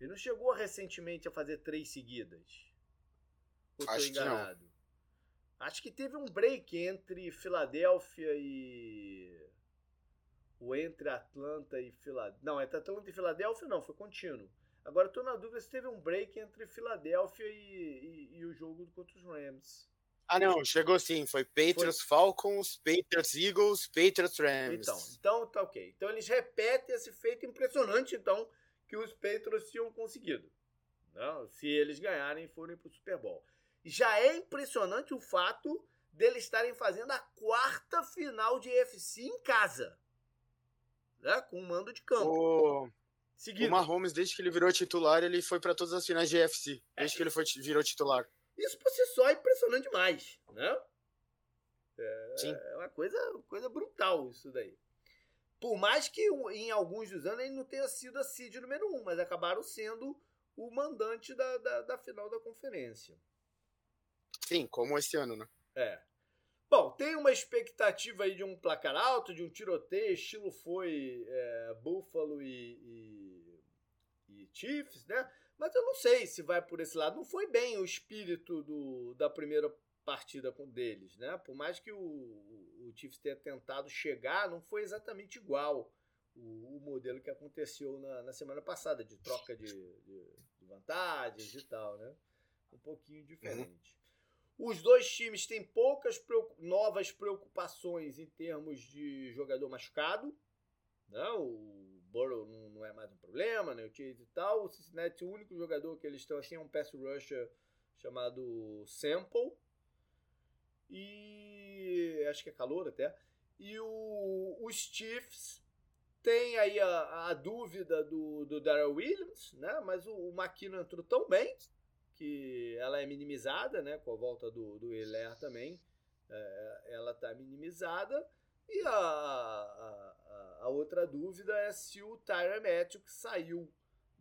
Ele não chegou recentemente a fazer três seguidas. Ou Acho enganado? Que não. Acho que teve um break entre Filadélfia e. O entre Atlanta e Filadélfia. Não, entre Atlanta e Filadélfia não, foi contínuo. Agora estou na dúvida se teve um break entre Filadélfia e, e, e o jogo contra os Rams. Ah, não, chegou sim. Foi Patriots Foi. Falcons, Patriots Eagles, Patriots Rams. Então, então tá ok. Então eles repetem esse feito impressionante, então, que os Patriots tinham conseguido. Não, se eles ganharem e forem pro Super Bowl. Já é impressionante o fato deles estarem fazendo a quarta final de UFC em casa. Né? Com um mando de campo. O... Seguido. O Mahomes, desde que ele virou titular, ele foi para todas as finais de UFC. Desde é. que ele foi, virou titular. Isso por si só é impressionante demais, né? É, Sim. é uma coisa, coisa brutal isso daí. Por mais que em alguns dos anos ele não tenha sido a seed número um, mas acabaram sendo o mandante da, da, da final da conferência. Sim, como esse ano, né? É. Bom, tem uma expectativa aí de um placar alto, de um tiroteio, estilo foi é, Buffalo e, e, e Chiefs, né? Mas eu não sei se vai por esse lado. Não foi bem o espírito do, da primeira partida com deles, né? Por mais que o, o Chiefs tenha tentado chegar, não foi exatamente igual o, o modelo que aconteceu na, na, semana passada, de troca de, de, de, vantagens e tal, né? Um pouquinho diferente. Os dois times têm poucas novas preocupações em termos de jogador machucado. Né? O Burrow não, não, é mais um problema, né? O Chase e tal. O Cincinnati, o único jogador que eles estão assim é um pass rusher chamado Sample. E acho que é calor até. E o, os Chiefs tem aí a, a dúvida do, do Darrell Williams, né? Mas o, o McKinnon entrou tão bem que ela é minimizada, né? Com a volta do, do Hilaire também. É, ela está minimizada. E a, a, a outra dúvida é se o Tyler Matthew, que saiu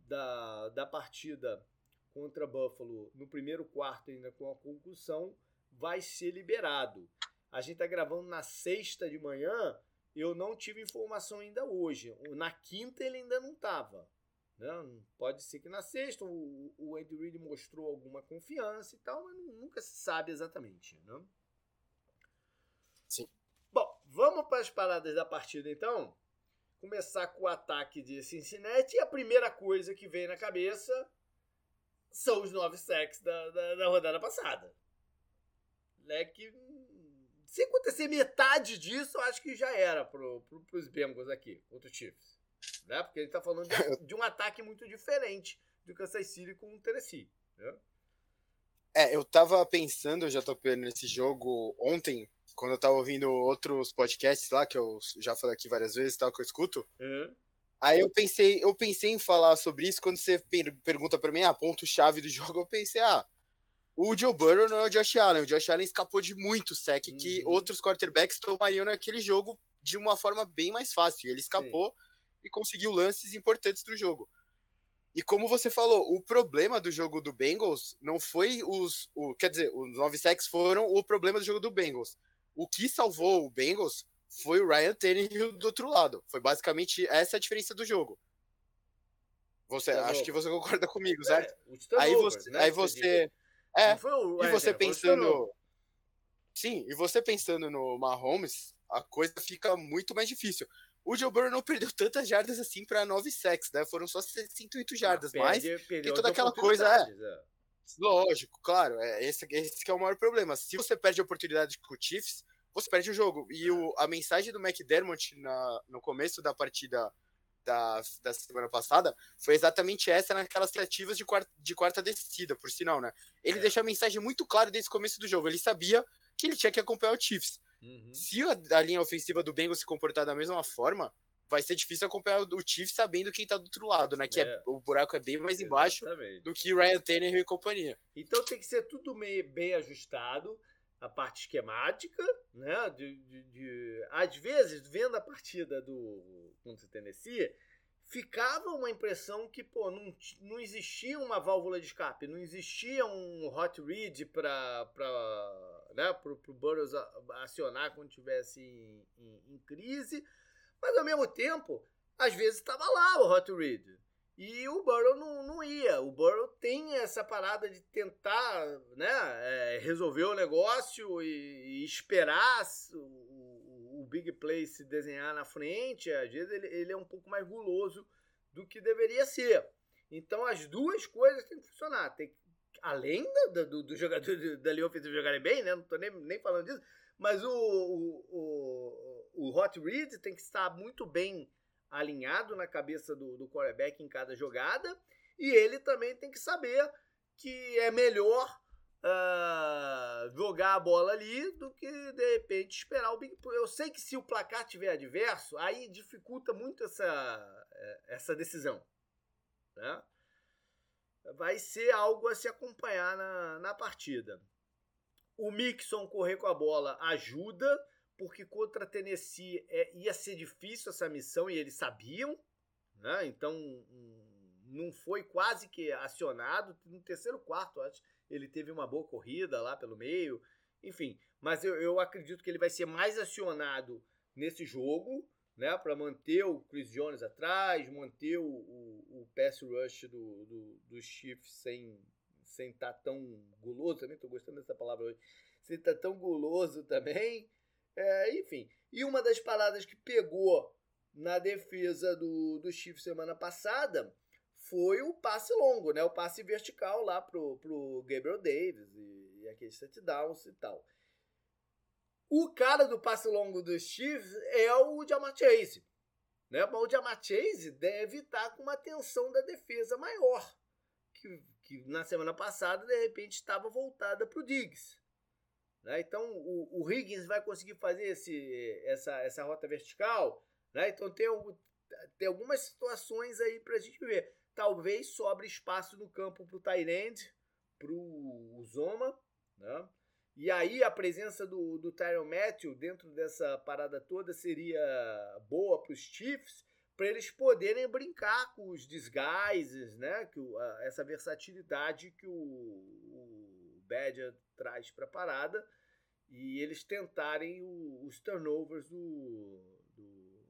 da, da partida contra Buffalo no primeiro quarto ainda com a concussão, vai ser liberado. A gente está gravando na sexta de manhã, eu não tive informação ainda hoje. Na quinta ele ainda não estava. Né? Pode ser que na sexta o, o Andy Reid mostrou alguma confiança e tal, mas nunca se sabe exatamente. Né? Sim. Bom, vamos para as paradas da partida então começar com o ataque de Cincinnati, e a primeira coisa que vem na cabeça são os nove sacks da, da, da rodada passada. Né, que, se acontecer metade disso, eu acho que já era pro, pro, pros Bengals aqui, contra o Chiefs. Né? Porque a gente tá falando de, de, um ataque muito diferente do Kansas City com o Tennessee. Né? É, eu tava pensando, eu já tô nesse jogo ontem, quando eu tava ouvindo outros podcasts lá, que eu já falei aqui várias vezes, tal, que eu escuto. Uhum. Aí eu pensei, eu pensei em falar sobre isso quando você per pergunta para mim, ah, ponto-chave do jogo, eu pensei, ah, o Joe Burrow não é o Josh Allen. O Josh Allen escapou de muito sec uhum. que outros quarterbacks tomariam naquele jogo de uma forma bem mais fácil. Ele escapou Sim. e conseguiu lances importantes do jogo. E como você falou, o problema do jogo do Bengals não foi os. O, quer dizer, os nove sacks foram o problema do jogo do Bengals. O que salvou o Bengals foi o Ryan Tannehill do outro lado. Foi basicamente essa a diferença do jogo. Você, tá acho que você concorda comigo, certo? É, aí você, né, aí você, é, e você pensando, sim, e você pensando no Mahomes, a coisa fica muito mais difícil. O Joe Burrow não perdeu tantas jardas assim para 9 sacks, né? Foram só 108 jardas, ah, mas tem toda aquela coisa, é, é. Lógico, claro, é, esse, esse é o maior problema. Se você perde a oportunidade com o Chiefs, você perde o jogo. E o, a mensagem do McDermott na, no começo da partida da, da semana passada foi exatamente essa naquelas tentativas de quarta, de quarta descida, por sinal, né? Ele é. deixou a mensagem muito clara desde o começo do jogo. Ele sabia que ele tinha que acompanhar o Chiefs. Uhum. Se a, a, linha ofensiva do Bengals se comportar da mesma forma, vai ser difícil acompanhar o Chiefs sabendo quem tá do outro lado, né? Que é. É, o buraco é bem mais embaixo Exatamente. do que Ryan Tannehill e companhia. Então tem que ser tudo meio, bem ajustado, a parte esquemática, né? De, de, de, às vezes, vendo a partida do contra o Tennessee, ficava uma impressão que pô, não, não existia uma válvula de escape, não existia um hot read para né, pro, pro Burroughs acionar quando estivesse em, em, em, crise, mas ao mesmo tempo, às vezes estava lá o hot read. E o Burrow não, não ia. O Burrow tem essa parada de tentar né, é, resolver o negócio e, e esperar o, o, Big Play se desenhar na frente. Às vezes ele, ele é um pouco mais guloso do que deveria ser. Então as duas coisas têm que funcionar. Tem, além do, do, do jogador da linha ofensiva jogarem bem, né? Não estou nem, nem falando disso, mas o, o, o, o Hot Read tem que estar muito bem alinhado na cabeça do, do quarterback em cada jogada. E ele também tem que saber que é melhor uh, jogar a bola ali do que de repente esperar o Big Eu sei que se o placar tiver adverso, aí dificulta muito essa, essa decisão. Né? Vai ser algo a se acompanhar na, na partida. O Mixon correr com a bola ajuda, porque contra Tennessee é, ia ser difícil essa missão e eles sabiam, né? Então não foi quase que acionado. No terceiro quarto, acho, ele teve uma boa corrida lá pelo meio, enfim. Mas eu, eu acredito que ele vai ser mais acionado nesse jogo, né? Para manter o Chris Jones atrás, manter o, o, o pass rush do, do, do Chiefs sem sem estar tá tão guloso, também estou gostando dessa palavra hoje, sem estar tá tão guloso também, é, enfim, e uma das paradas que pegou na defesa do, do Chiefs semana passada foi o passe longo, né? O passe vertical lá pro, pro Gabriel Davis e, e aqueles touchdowns e tal. O cara do passe longo dos Chiefs é o Jamar Chase. Né? Mas o Jamar Chase deve estar com uma tensão da defesa maior. Que, que na semana passada, de repente, estava voltada para o Diggs. Né? Então o, o Higgins vai conseguir fazer esse, essa, essa rota vertical. Né? Então tem, tem algumas situações aí para a gente ver. Talvez sobre espaço no campo para o Tyrande, para o Zoma. Né? E aí a presença do, do Tyron Matthew dentro dessa parada toda seria boa para os Chiefs, para eles poderem brincar com os disguises, né? que, a, essa versatilidade que o, o Badger traz para a parada e eles tentarem o, os turnovers do, do,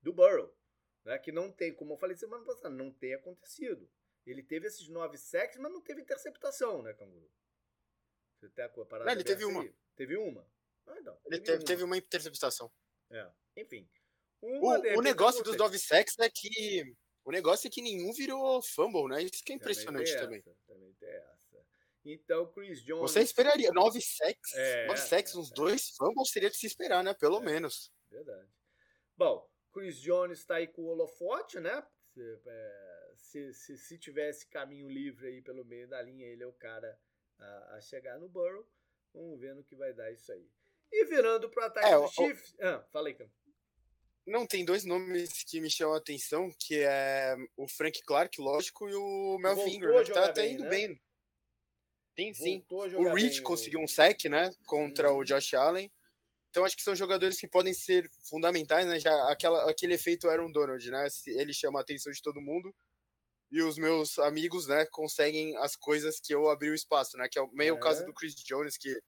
do Burrow, né? que não tem, como eu falei semana passada, não tem acontecido. Ele teve esses nove sacks, mas não teve interceptação, né, Canguru? Você tem a parada não, ele teve uma. Teve uma? Ah, então, ele teve, uma. teve uma interceptação. É. Enfim. Uma o, o negócio dos nove sacks é que o negócio é que nenhum virou fumble, né? Isso que é impressionante também. Também, também tem essa. Então, Chris Jones. Você esperaria. Nove sacks? É, nove sacks, é, uns dois fumbles seria de se esperar, né? Pelo é, menos. Verdade. Bom, Chris Jones está aí com o holofote, né? Se, é, se, se, se, tivesse caminho livre aí pelo meio da linha, ele é o cara a, a chegar no Burrow. Vamos ver no que vai dar isso aí. E virando para o ataque é, do Chiefs. Ah, falei, Cam. Não, tem dois nomes que me chamam a atenção, que é o Frank Clark, lógico, e o Melvin Ingram, que tá até indo né? bem Sim, sim. O Rich conseguiu um sec, né? Contra o Josh Allen. Então acho que são jogadores que podem ser fundamentais, né? Já aquela, aquele efeito Aaron Donald, né? Ele chama a atenção de todo mundo e os meus amigos, né, conseguem as coisas que eu abri o espaço, né? Que é meio é. o caso do Chris Jones, que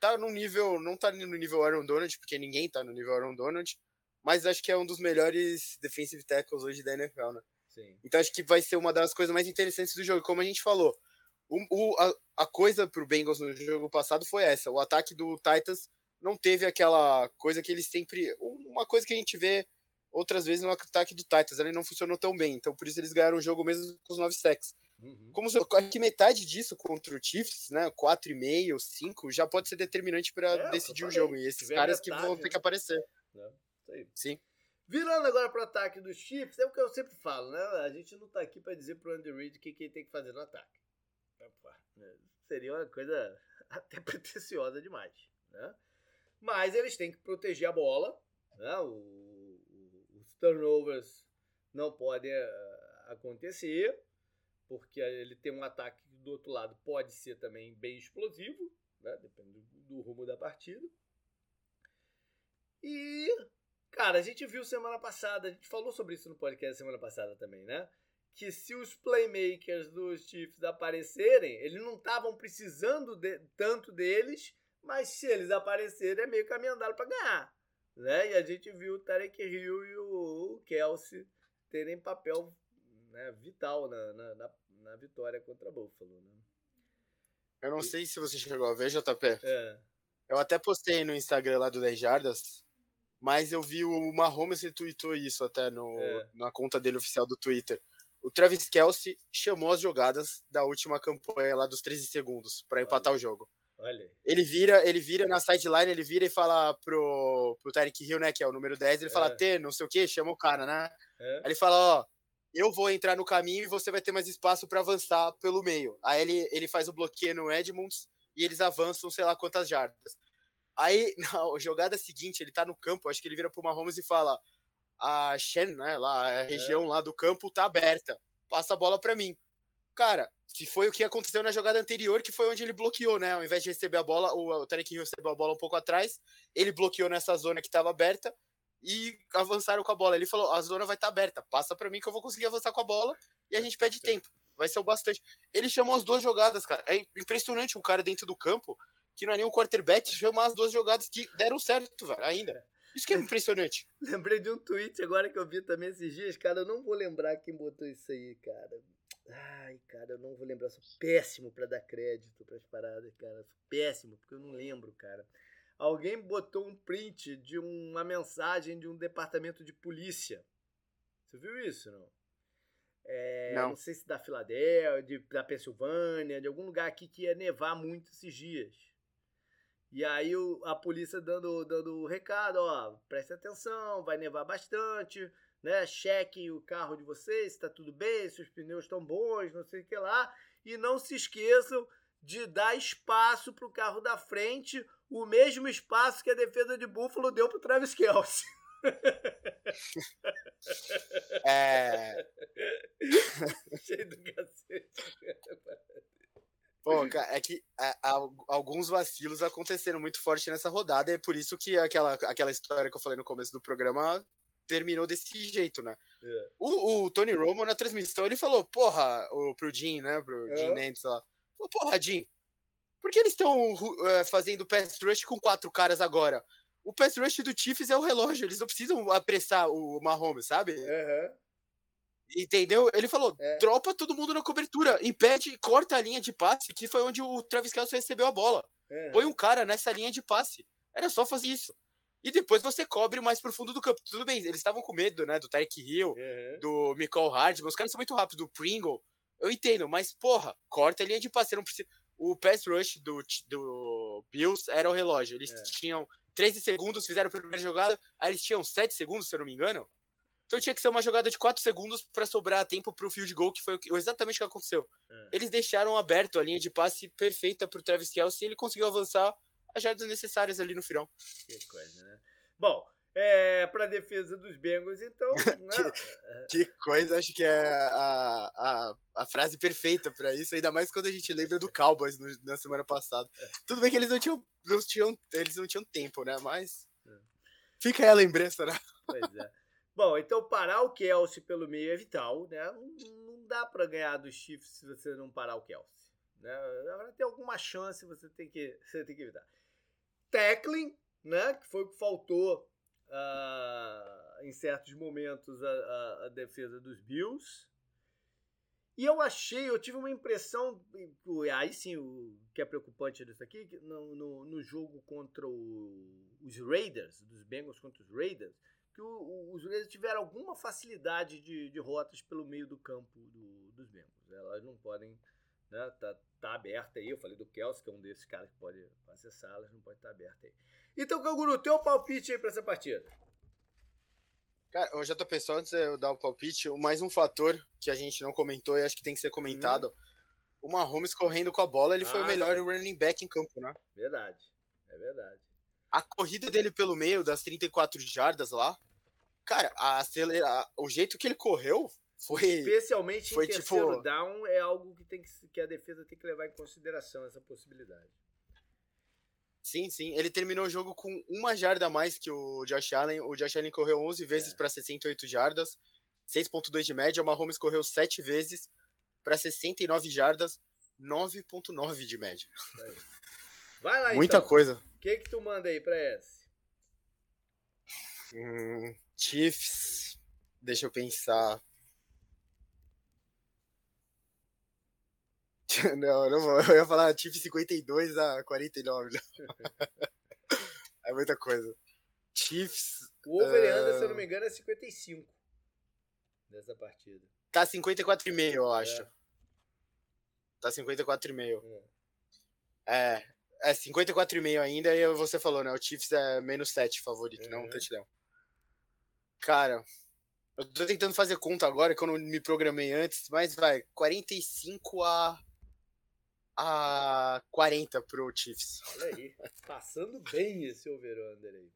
tá no nível, não tá no nível Aaron Donald, porque ninguém tá no nível Aaron Donald, mas acho que é um dos melhores defensive tackles hoje da NFL, né? Sim. Então acho que vai ser uma das coisas mais interessantes do jogo, como a gente falou. O, o, a, a coisa pro Bengals no jogo passado foi essa, o ataque do Titans não teve aquela coisa que eles sempre, uma coisa que a gente vê outras vezes no ataque do Titans, ele não funcionou tão bem, então por isso eles ganharam o jogo mesmo com os 9 sacks. Uhum. Como se, acho que metade disso contra o Chiefs, né, 4,5, 5, já pode ser determinante para é, decidir o jogo, e esses caras que vão ter que né? aparecer. É, Sim. Virando agora para o ataque dos Chiefs, é o que eu sempre falo, né? A gente não está aqui para dizer pro Andy Reid o que, que ele tem que fazer no ataque. Né? Seria uma coisa até pretensiosa demais, né? Mas eles têm que proteger a bola, né? O turnovers não podem uh, acontecer, porque ele tem um ataque que do outro lado pode ser também bem explosivo, né? depende do, do rumo da partida. E, cara, a gente viu semana passada, a gente falou sobre isso no podcast semana passada também, né? Que se os playmakers dos Chiefs aparecerem, eles não estavam precisando de, tanto deles, mas se eles aparecerem é meio caminho andado para ganhar. Né? E a gente viu o Tarek Hill e o Kelsey terem papel né, vital na, na, na, na, vitória contra Buffalo. Né? Eu não e... sei se você chegou a ver, JP. É. Eu até postei no Instagram lá do 10 Jardas, mas eu vi o Mahomes retweetou isso até no, é. na conta dele oficial do Twitter. O Travis Kelsey chamou as jogadas da última campanha lá dos 13 segundos para empatar o jogo. Olha. Ele vira, ele vira na sideline, ele vira e fala pro, pro Tarek Hill, né, que é o número 10, ele é. fala, T, não sei o que, chama o cara, né? É. Aí ele fala, ó, eu vou entrar no caminho e você vai ter mais espaço para avançar pelo meio. Aí ele, ele faz o bloqueio no Edmonds e eles avançam sei lá quantas jardas. Aí, na jogada seguinte, ele tá no campo, acho que ele vira pro Mahomes e fala, a Shen, né, lá, a é. região é. lá do campo tá aberta, passa a bola para mim. Cara, que foi o que aconteceu na jogada anterior, que foi onde ele bloqueou, né? Ao invés de receber a bola, o Tarek Hill recebeu a bola um pouco atrás, ele bloqueou nessa zona que estava aberta e avançaram com a bola. Ele falou: a zona vai estar tá aberta, passa para mim que eu vou conseguir avançar com a bola e a gente pede tempo. Vai ser o bastante. Ele chamou as duas jogadas, cara. É impressionante um cara dentro do campo, que não é nem um quarterback, chamar as duas jogadas que deram certo, velho, ainda. Isso que é impressionante. Lembrei de um tweet agora que eu vi também esses dias, cara. Eu não vou lembrar quem botou isso aí, cara. Ai, cara, eu não vou lembrar. Eu sou péssimo para dar crédito para as paradas, cara. Sou péssimo, porque eu não lembro, cara. Alguém botou um print de uma mensagem de um departamento de polícia. Você viu isso, não? É, não. não sei se da Filadélfia, de, da Pensilvânia, de algum lugar aqui que ia nevar muito esses dias. E aí o, a polícia dando, dando recado, ó, preste atenção, vai nevar bastante, né? Chequem o carro de vocês, está tudo bem, se os pneus estão bons, não sei o que lá. E não se esqueçam de dar espaço para o carro da frente, o mesmo espaço que a defesa de Buffalo deu para o Travis Kelsey. É. Cheio do cacete. Pô, é que é, alguns vacilos aconteceram muito forte nessa rodada, e é por isso que aquela, aquela história que eu falei no começo do programa terminou desse jeito, né? É. O, o, Tony Romo, na transmissão, ele falou, porra, o, pro Jim, né? Pro é. Jim Nantz lá. Falou, porra, Jim, por que eles estão uh, é, fazendo pass rush com quatro caras agora? O pass rush do Chiefs é o relógio, eles não precisam apressar o Mahomes, sabe? Uhum. Entendeu? Ele falou, é. dropa todo mundo na cobertura, impede, corta a linha de passe, que foi onde o Travis Kelce recebeu a bola. Uhum. Põe um cara nessa linha de passe. Era só fazer isso e depois você cobre mais pro fundo do campo. Tudo bem, eles estavam com medo, né, do Tyreek Hill, do Michael Hardman, os caras são muito rápidos, do Pringle, eu entendo, mas porra, corta a linha de passe, não precisa... O pass rush do, do Bills era o relógio, eles é. tinham 13 segundos, fizeram a primeira jogada, aí eles tinham 7 segundos, se eu não me engano, então tinha que ser uma jogada de 4 segundos para sobrar tempo pro field goal, que foi exatamente o que aconteceu. É. Eles deixaram aberto a linha de passe perfeita pro Travis Kelce e ele conseguiu avançar as jardas necessárias ali no final. Que coisa, né? Bom, é, para defesa dos Bengals, então. Né? que, que, coisa, acho que é a, a, a frase perfeita para isso, ainda mais quando a gente lembra do Cowboys no, na semana passada. Tudo bem que eles não tinham, não tinham, eles não tinham tempo, né? Mas fica aí a lembrança, né? Pois é. Bom, então parar o Kelsey pelo meio é vital, né? Não, dá para ganhar dos Chiefs se você não parar o Kelsey. Né? Agora tem alguma chance, você tem que, você tem que evitar. Tackling, né? Que foi o que faltou uh, em certos momentos a, a, a, defesa dos Bills. E eu achei, eu tive uma impressão, aí sim, o que é preocupante disso aqui, no, no, no jogo contra o, os Raiders, dos Bengals contra os Raiders, que o, os Raiders tiveram alguma facilidade de, de rotas pelo meio do campo do, dos Bengals. Elas não podem, né, tá, tá aberta aí, eu falei do Kelsey, que é um desses caras que pode acessar, elas não pode estar tá aberta aí. Então, Canguru, teu palpite aí para essa partida. Cara, eu já tô pensando antes de eu dar o palpite, mais um fator que a gente não comentou e acho que tem que ser comentado. Hum. O Mahomes correndo com a bola, ele ah, foi o melhor running back em campo, né? Verdade, é verdade. A corrida dele pelo meio das 34 jardas lá, cara, a acelera... o jeito que ele correu foi. Especialmente foi, em terceiro tipo... down é algo que, tem que, que a defesa tem que levar em consideração, essa possibilidade. Sim, sim. Ele terminou o jogo com uma jarda a mais que o Josh Allen. O Josh Allen correu 11 vezes é. para 68 jardas, 6.2 de média. O Mahomes correu 7 vezes para 69 jardas, 9.9 de média. Vai lá, Muita então. coisa. O que que tu manda aí para esse? Hum, Chiefs. Deixa eu pensar. Não, não vou. Eu ia falar Chiefs 52 a 49. é muita coisa. Chiefs. O over-under, uh... se eu não me engano, é 55 dessa partida. Tá 54,5, eu acho. É. Tá 54,5. É. é. É 54,5 ainda, e você falou, né? O Chiefs é menos 7 favorito, uhum. não touchdown. Cara, eu tô tentando fazer conta agora, que eu não me programei antes, mas vai, 45 a a 40 pro Chiefs. Olha aí, passando bem esse over-under aí.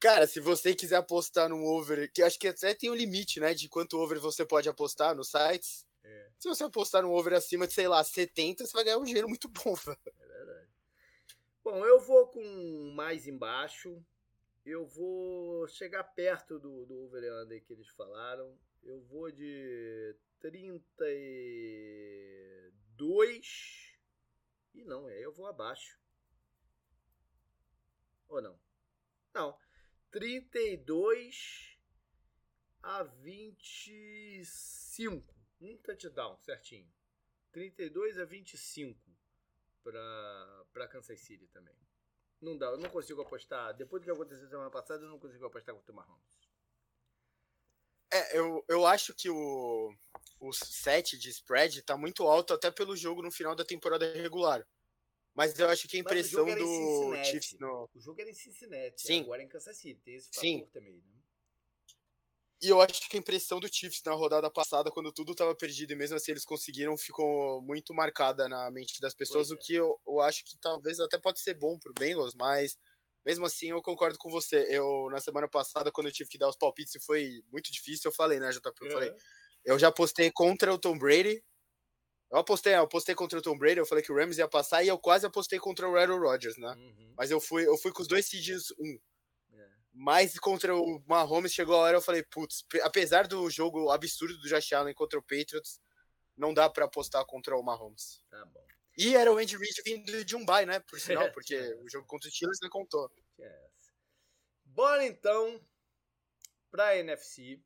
Cara, se você quiser apostar no over, que acho que até tem um limite, né, de quanto over você pode apostar nos sites. É. Se você apostar no over acima de, sei lá, 70, você vai ganhar um dinheiro muito bom. É verdade. Bom, eu vou com mais embaixo. Eu vou chegar perto do, do over-under que eles falaram. Eu vou de 30 e 2. E não, é, eu vou abaixo. Ou não? Não. 32 a 25. Um touchdown, certinho. 32 a 25 para Kansas City também. Não dá, eu não consigo apostar. Depois do que aconteceu semana passada, eu não consigo apostar contra o Mahomes. É, eu, eu acho que o, o set de spread tá muito alto até pelo jogo no final da temporada regular. Mas eu acho que a impressão do Chiefs no... O jogo era em Cincinnati, Sim. agora é em Kansas City. Tem esse fator Sim. também, né? E eu acho que a impressão do Chiefs na rodada passada, quando tudo estava perdido e mesmo assim eles conseguiram, ficou muito marcada na mente das pessoas, pois o que eu, eu acho que talvez até pode ser bom pro Bengals, mas mesmo assim, eu concordo com você. Eu, na semana passada, quando eu tive que dar os palpites, foi muito difícil. Eu falei, né, JP? Eu é. falei. Eu já apostei contra o Tom Brady. Eu apostei, eu apostei contra o Tom Brady, eu falei que o Rams ia passar e eu quase apostei contra o Aaron Rodgers, né? Uhum. Mas eu fui, eu fui com os dois seeds um. É. Mas contra o Mahomes chegou a hora, eu falei, putz, apesar do jogo absurdo do Josh Allen contra o Patriots, não dá para apostar contra o Mahomes. Tá bom. E era o Andy Reid vindo de um bye, né? Por sinal, porque o jogo contra o Steelers não contou. Bora então para NFC.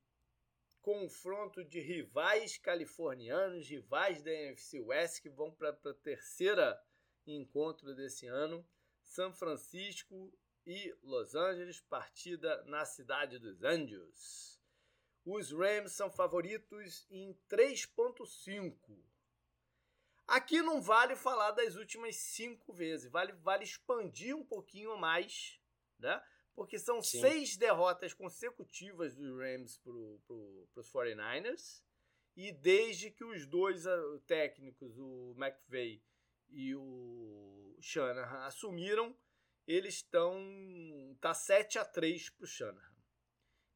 Confronto de rivais californianos, rivais da NFC West, que vão para a terceira encontro desse ano. São Francisco e Los Angeles, partida na cidade dos Anjos. Os Rams são favoritos em 3,5. Aqui não vale falar das últimas cinco vezes, vale, vale expandir um pouquinho mais, né? Porque são Sim. seis derrotas consecutivas dos Rams para pro, os 49ers. E desde que os dois ah, técnicos, o McVay e o Shanahan, assumiram, eles estão tá 7 a 3 para o Shanahan.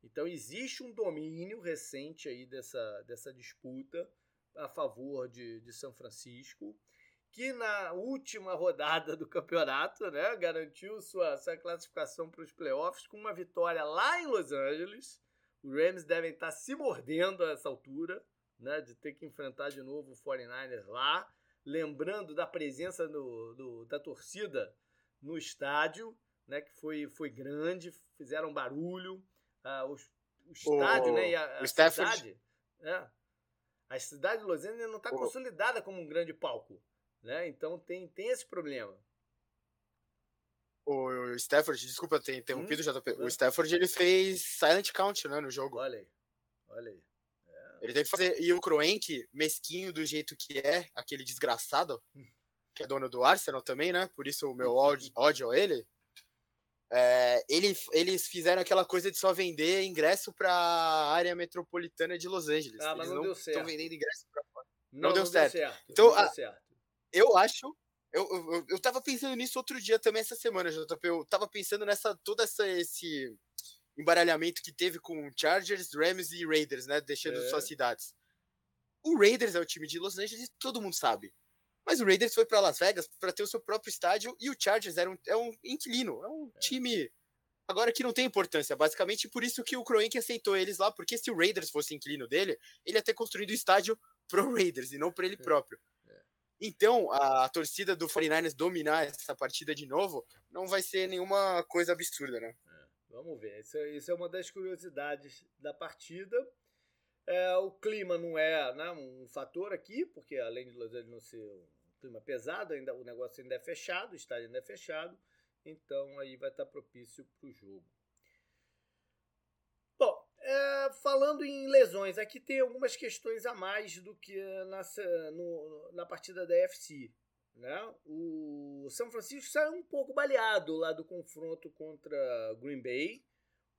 Então existe um domínio recente aí dessa, dessa disputa a favor de, de São Francisco, que na última rodada do campeonato né, garantiu sua, sua classificação para os playoffs com uma vitória lá em Los Angeles. Os Rams devem estar tá se mordendo a essa altura, né, de ter que enfrentar de novo o 49ers lá. Lembrando da presença do, do da torcida no estádio, né, que foi, foi grande, fizeram barulho uh, o, o, estádio, o, né? E a, a cidade. É, a cidade de Los Angeles não está consolidada como um grande palco. Né? Então tem, tem esse problema. O Stafford, desculpa ter interrompido, hum, JP. O Stafford ele fez Silent Count né, no jogo. Olha aí. Olha aí. É. Ele tem que fazer. E o Kroenke, mesquinho do jeito que é, aquele desgraçado. que é dono do Arsenal também, né? Por isso o meu ódio, ódio a ele. É, ele, eles fizeram aquela coisa de só vender ingresso para a área metropolitana de Los Angeles. Ah, eles não, não estão vendendo ingresso para fora. Não, não, deu, não certo. deu certo. Então, a, certo. eu acho. Eu, eu, eu tava pensando nisso outro dia também, essa semana, JP. Eu tava pensando nessa todo essa, esse embaralhamento que teve com Chargers, Rams e Raiders, né? Deixando é. suas cidades. O Raiders é o time de Los Angeles e todo mundo sabe. Mas o Raiders foi para Las Vegas para ter o seu próprio estádio e o Chargers era um, é um inquilino, é um é. time agora que não tem importância, basicamente por isso que o Kroenke aceitou eles lá, porque se o Raiders fosse inquilino dele, ele ia ter construído o estádio pro Raiders e não para ele é. próprio. É. Então, a, a torcida do 49ers dominar essa partida de novo não vai ser nenhuma coisa absurda, né? É, vamos ver. Isso, isso, é uma das curiosidades da partida. É, o clima não é né, um fator aqui, porque além de Los Angeles não ser um clima pesado, ainda, o negócio ainda é fechado, o estádio ainda é fechado. Então aí vai estar propício para o jogo. Bom, é, falando em lesões, aqui tem algumas questões a mais do que na, no, na partida da FC. Né? O São Francisco saiu um pouco baleado lá do confronto contra Green Bay.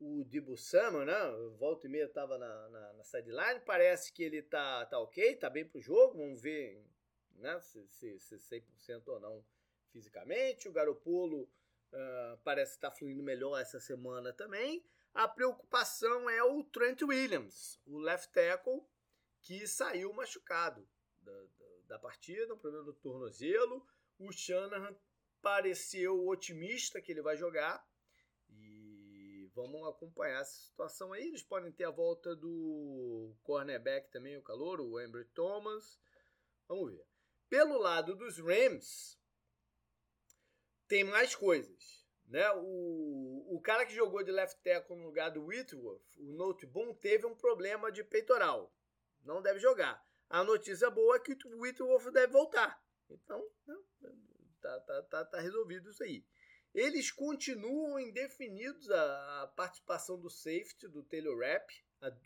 O Samuel, né? Volta e meia estava na, na, na, sideline. Parece que ele tá, tá ok, tá bem pro jogo. Vamos ver né? se, se, se 100% ou não fisicamente. O Garopolo Uh, parece estar tá fluindo melhor essa semana também. A preocupação é o Trent Williams, o left tackle, que saiu machucado da, da, da partida, um problema do tornozelo. O Shanahan pareceu otimista que ele vai jogar. Vamos acompanhar essa situação aí. Eles podem ter a volta do cornerback também, o calor, o Embry Thomas. Vamos ver. Pelo lado dos Rams, tem mais coisas. Né? O, o cara que jogou de left tackle no lugar do Whitworth, o Noteboom, teve um problema de peitoral. Não deve jogar. A notícia boa é que o Whitworth deve voltar. Então, né? tá, tá, tá, tá resolvido isso aí. Eles continuam indefinidos a, participação do safety, do Taylor Rapp.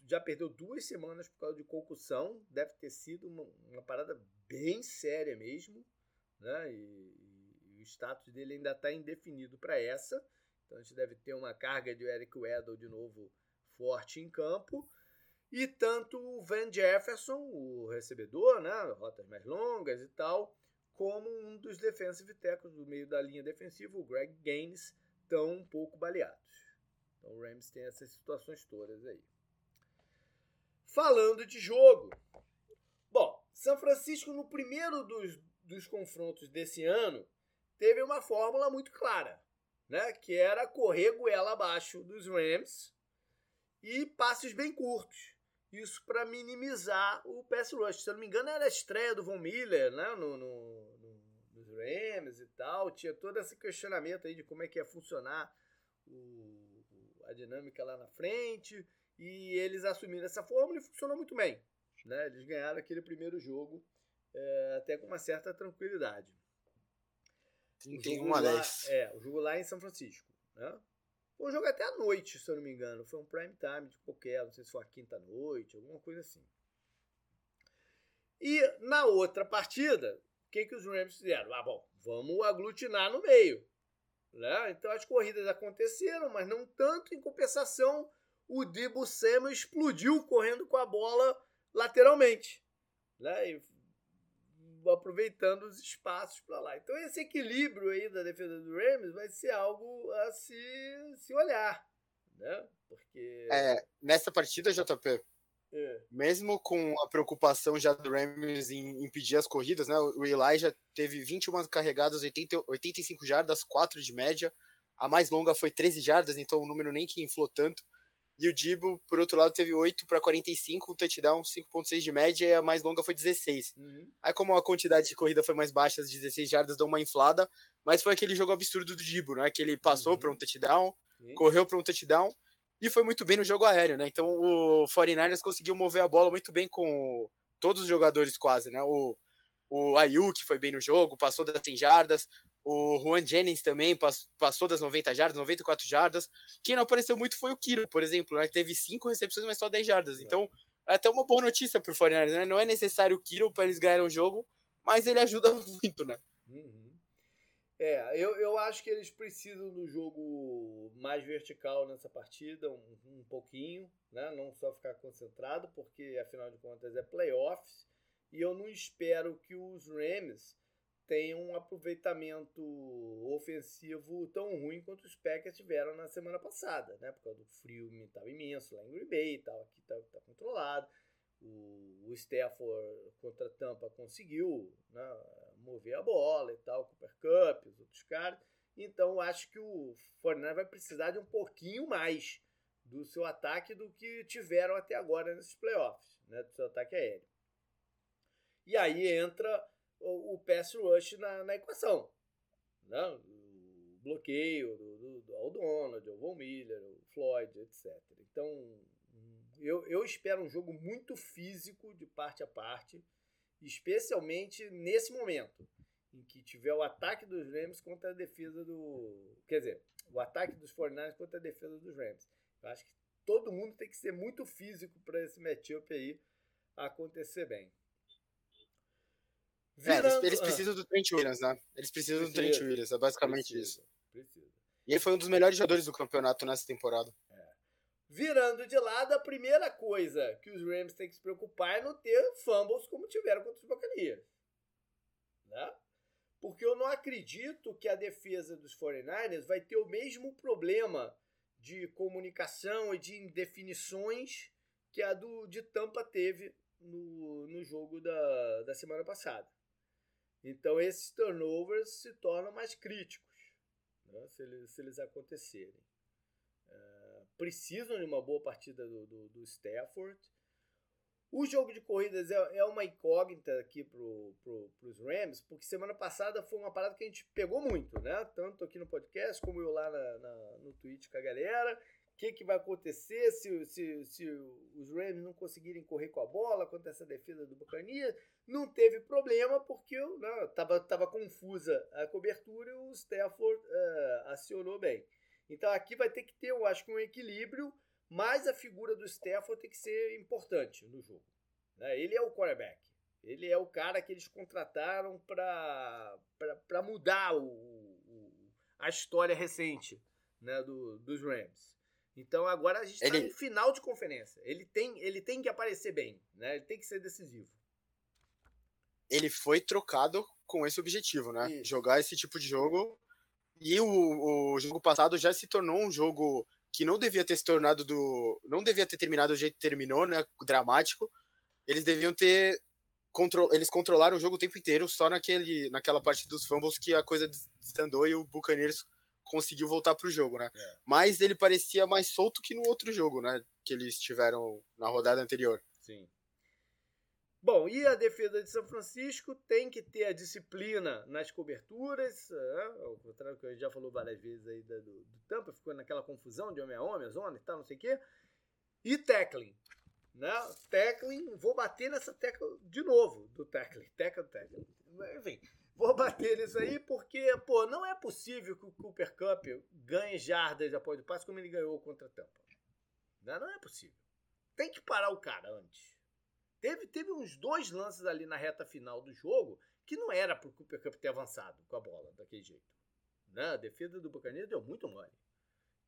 Já perdeu duas semanas por causa de concussão. Deve ter sido uma, uma parada bem séria mesmo. Né? E, status dele ainda está indefinido para essa. Então a gente deve ter uma carga de Eric Weddle de novo forte em campo. E tanto o Van Jefferson, o recebedor, né, rotas mais longas e tal, como um dos defensive tackles do meio da linha defensiva, o Greg Gaines, estão um pouco baleados. Então o Rams tem essas situações todas aí. Falando de jogo. Bom, São Francisco no primeiro dos, dos confrontos desse ano teve uma fórmula muito clara, né? Que era correr goela abaixo dos Rams e passes bem curtos. Isso para minimizar o pass rush. Se eu não me engano, era a estreia do Von Miller, né? No, no, no, nos Rams e tal. Tinha todo esse questionamento aí de como é que ia funcionar o, a dinâmica lá na frente. E eles assumiram essa fórmula e funcionou muito bem. Né? Eles ganharam aquele primeiro jogo é, até com uma certa tranquilidade. 31 a 10. é, o jogo lá em São Francisco. Né? Foi um jogo até à noite, se eu não me engano. Foi um prime time de qualquer, não sei se foi a quinta-noite, alguma coisa assim. E na outra partida, o que, que os Rams fizeram? Ah, bom, vamos aglutinar no meio. Né? Então as corridas aconteceram, mas não tanto. Em compensação, o Debo Samuel explodiu correndo com a bola lateralmente. Né? E aproveitando os espaços para lá. Então esse equilíbrio aí da defesa do Rams vai ser algo a se, se olhar, né? Porque é, nessa partida, JP, é. mesmo com a preocupação já do Rams em impedir as corridas, né? O Eli já teve 21 carregadas, 80, 85 jardas, 4 de média. A mais longa foi 13 jardas, então o número nem que inflou tanto. E o Dibo, por outro lado, teve 8 para 45, um touchdown, 5.6 de média, e a mais longa foi 16. Uhum. Aí, como a quantidade de corrida foi mais baixa, as 16 jardas dão uma inflada, mas foi aquele jogo absurdo do Dibo, né? Que ele passou uhum. para um touchdown, uhum. correu para um touchdown, e foi muito bem no jogo aéreo, né? Então o 49ers conseguiu mover a bola muito bem com todos os jogadores quase, né? O, o Ayuk foi bem no jogo, passou das 100 jardas, o Juan Jennings também passou das 90 jardas, 94 jardas. Quem não apareceu muito foi o Kiro, por exemplo, né? Teve 5 recepções, mas só 10 jardas. Então, é até uma boa notícia pro 49 né? Não é necessário o Kiro para eles ganharem o jogo, mas ele ajuda muito, né? Uhum. É, eu, eu acho que eles precisam do jogo mais vertical nessa partida, um, um pouquinho, né? Não só ficar concentrado, porque afinal de contas é playoffs. E eu não espero que os Rams tem um aproveitamento ofensivo tão ruim quanto os Packers tiveram na semana passada, né? Por causa do frio estava imenso lá em Green Bay e tal, aqui está tá controlado. O, o Stafford contra a Tampa conseguiu né, mover a bola e tal, Cooper Cup, os outros caras. Então acho que o Fortnite vai precisar de um pouquinho mais do seu ataque do que tiveram até agora nesses playoffs, né? Do seu ataque aéreo. E aí entra o, o pass rush na, na equação. Né? O bloqueio do, do, do Aldonald, o Von Miller, o Floyd, etc. Então, eu, eu espero um jogo muito físico de parte a parte, especialmente nesse momento, em que tiver o ataque dos Rams contra a defesa do. Quer dizer, o ataque dos 49 contra a defesa dos Rams. Eu acho que todo mundo tem que ser muito físico para esse matchup aí acontecer bem. Virando... É, eles, precisam do Trent Williams, né? Eles precisam precisa, do Trent Williams, é basicamente precisa, isso. Precisa. E ele foi um dos melhores jogadores do campeonato nessa temporada. É. Virando de lado, a primeira coisa que os Rams têm que se preocupar é não ter fumbles como tiveram contra os Buccaneers. Né? Porque eu não acredito que a defesa dos 49ers vai ter o mesmo problema de comunicação e de indefinições que a do, de Tampa teve no, no jogo da, da semana passada. Então esses turnovers se tornam mais críticos né, se, eles, se eles acontecerem. Uh, precisam de uma boa partida do, do, do Stafford. O jogo de corridas é, é uma incógnita aqui para pro, os Rams, porque semana passada foi uma parada que a gente pegou muito, né? Tanto aqui no podcast como eu lá na, na no Twitch com a galera que, que vai acontecer se, se, se os Rams não conseguirem correr com a bola contra essa defesa do Buccaneers. Não teve problema porque estava né, tava confusa a cobertura e o Stafford uh, acionou bem. Então aqui vai ter que ter, eu acho um equilíbrio, mas a figura do Stafford tem que ser importante no jogo. Né? Ele é o quarterback. Ele é o cara que eles contrataram para mudar o, o, a história recente né, do, dos Rams. Então agora a gente está ele... em final de conferência. Ele tem, ele tem que aparecer bem, né? Ele tem que ser decisivo. Ele foi trocado com esse objetivo, né? Isso. Jogar esse tipo de jogo. E o, o jogo passado já se tornou um jogo que não devia ter se tornado do. não devia ter terminado do jeito que terminou, né? Dramático. Eles deviam ter. Contro, eles controlaram o jogo o tempo inteiro, só naquele, naquela parte dos fumbles que a coisa desandou e o Buccaneers conseguiu voltar pro jogo, né? É. Mas ele parecia mais solto que no outro jogo, né? Que eles tiveram na rodada anterior. Sim. Bom, e a defesa de São Francisco tem que ter a disciplina nas coberturas, né? ao contrário que a gente já falou várias vezes aí do, do Tampa, ficou naquela confusão de homem a homem, a zona e tal, não sei o quê. E tackling. Né? Tackling, vou bater nessa tecla de novo, do tackling. Tackle, tackling. Enfim, Vou bater nisso aí porque, pô, não é possível que o Cooper Cup ganhe jardas apoio de passe como ele ganhou contra a Tampa. Não, é possível. Tem que parar o cara antes. Teve, teve uns dois lances ali na reta final do jogo que não era pro Cooper Cup ter avançado com a bola daquele jeito. Né? A defesa do Buccaneers deu muito mole.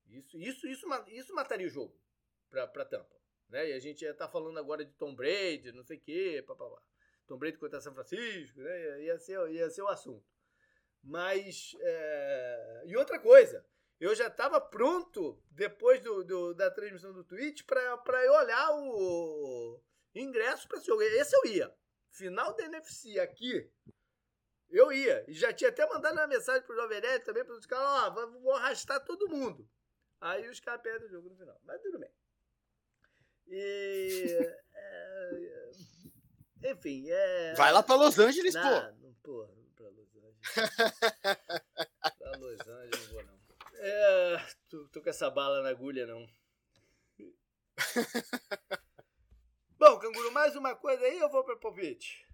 Isso, isso, isso, isso mataria o jogo pra Tampa. Né? E a gente já tá falando agora de Tom Brady, não sei o quê, papapá. Tom Brady contra São Francisco, né? Ia ser, ia ser o assunto. Mas. É... E outra coisa, eu já estava pronto, depois do, do, da transmissão do Twitch, para eu olhar o ingresso para esse jogo. Esse eu ia. Final da NFC aqui, eu ia. E já tinha até mandado uma mensagem pro Jovem Nerd também, para os caras, ó, vou arrastar todo mundo. Aí os caras perdem o jogo no final. Mas tudo bem. E. é, enfim, é. Vai lá para Los Angeles, não, pô. Não, porra, Angeles. pra Los Angeles não vou, não. É, tô, tô com essa bala na agulha, não. Bom, Canguru, mais uma coisa aí eu vou para palpite?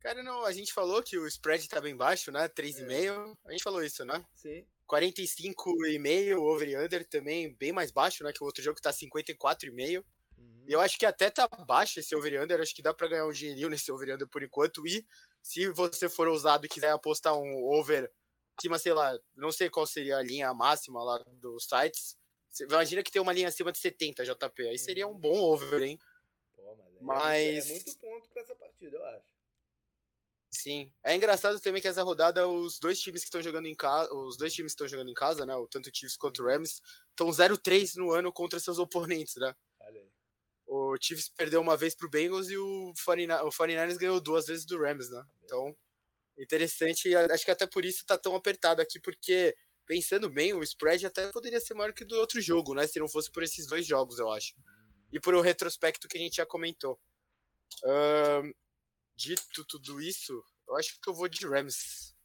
Cara, não, a gente falou que o spread tá bem baixo, né? 3,5. É. A gente falou isso, né? Sim. 45,5 over e under também bem mais baixo, né? Que o outro jogo tá 54,5. Uhum. Eu acho que até tá baixo esse over e under. Acho que dá para ganhar um dinheirinho nesse over e under por enquanto. E se você for ousado e quiser apostar um over acima, sei lá, não sei qual seria a linha máxima lá dos sites. Imagina que tem uma linha acima de 70 JP. Aí seria um bom over, hein? Pô, mas, é, mas... é muito ponto pra essa partida, eu acho. Sim. É engraçado também que essa rodada os dois times que estão jogando em casa, os dois times que estão jogando em casa, né, tanto o Chiefs quanto o Rams, estão 0-3 no ano contra seus oponentes, né? O Chiefs perdeu uma vez pro Bengals e o 49ers ganhou duas vezes do Rams, né? Então, interessante, acho que até por isso tá tão apertado aqui, porque pensando bem, o spread até poderia ser maior que do outro jogo, né? Se não fosse por esses dois jogos, eu acho. E por o retrospecto que a gente já comentou. Dito tudo isso, eu acho que eu vou de Rams.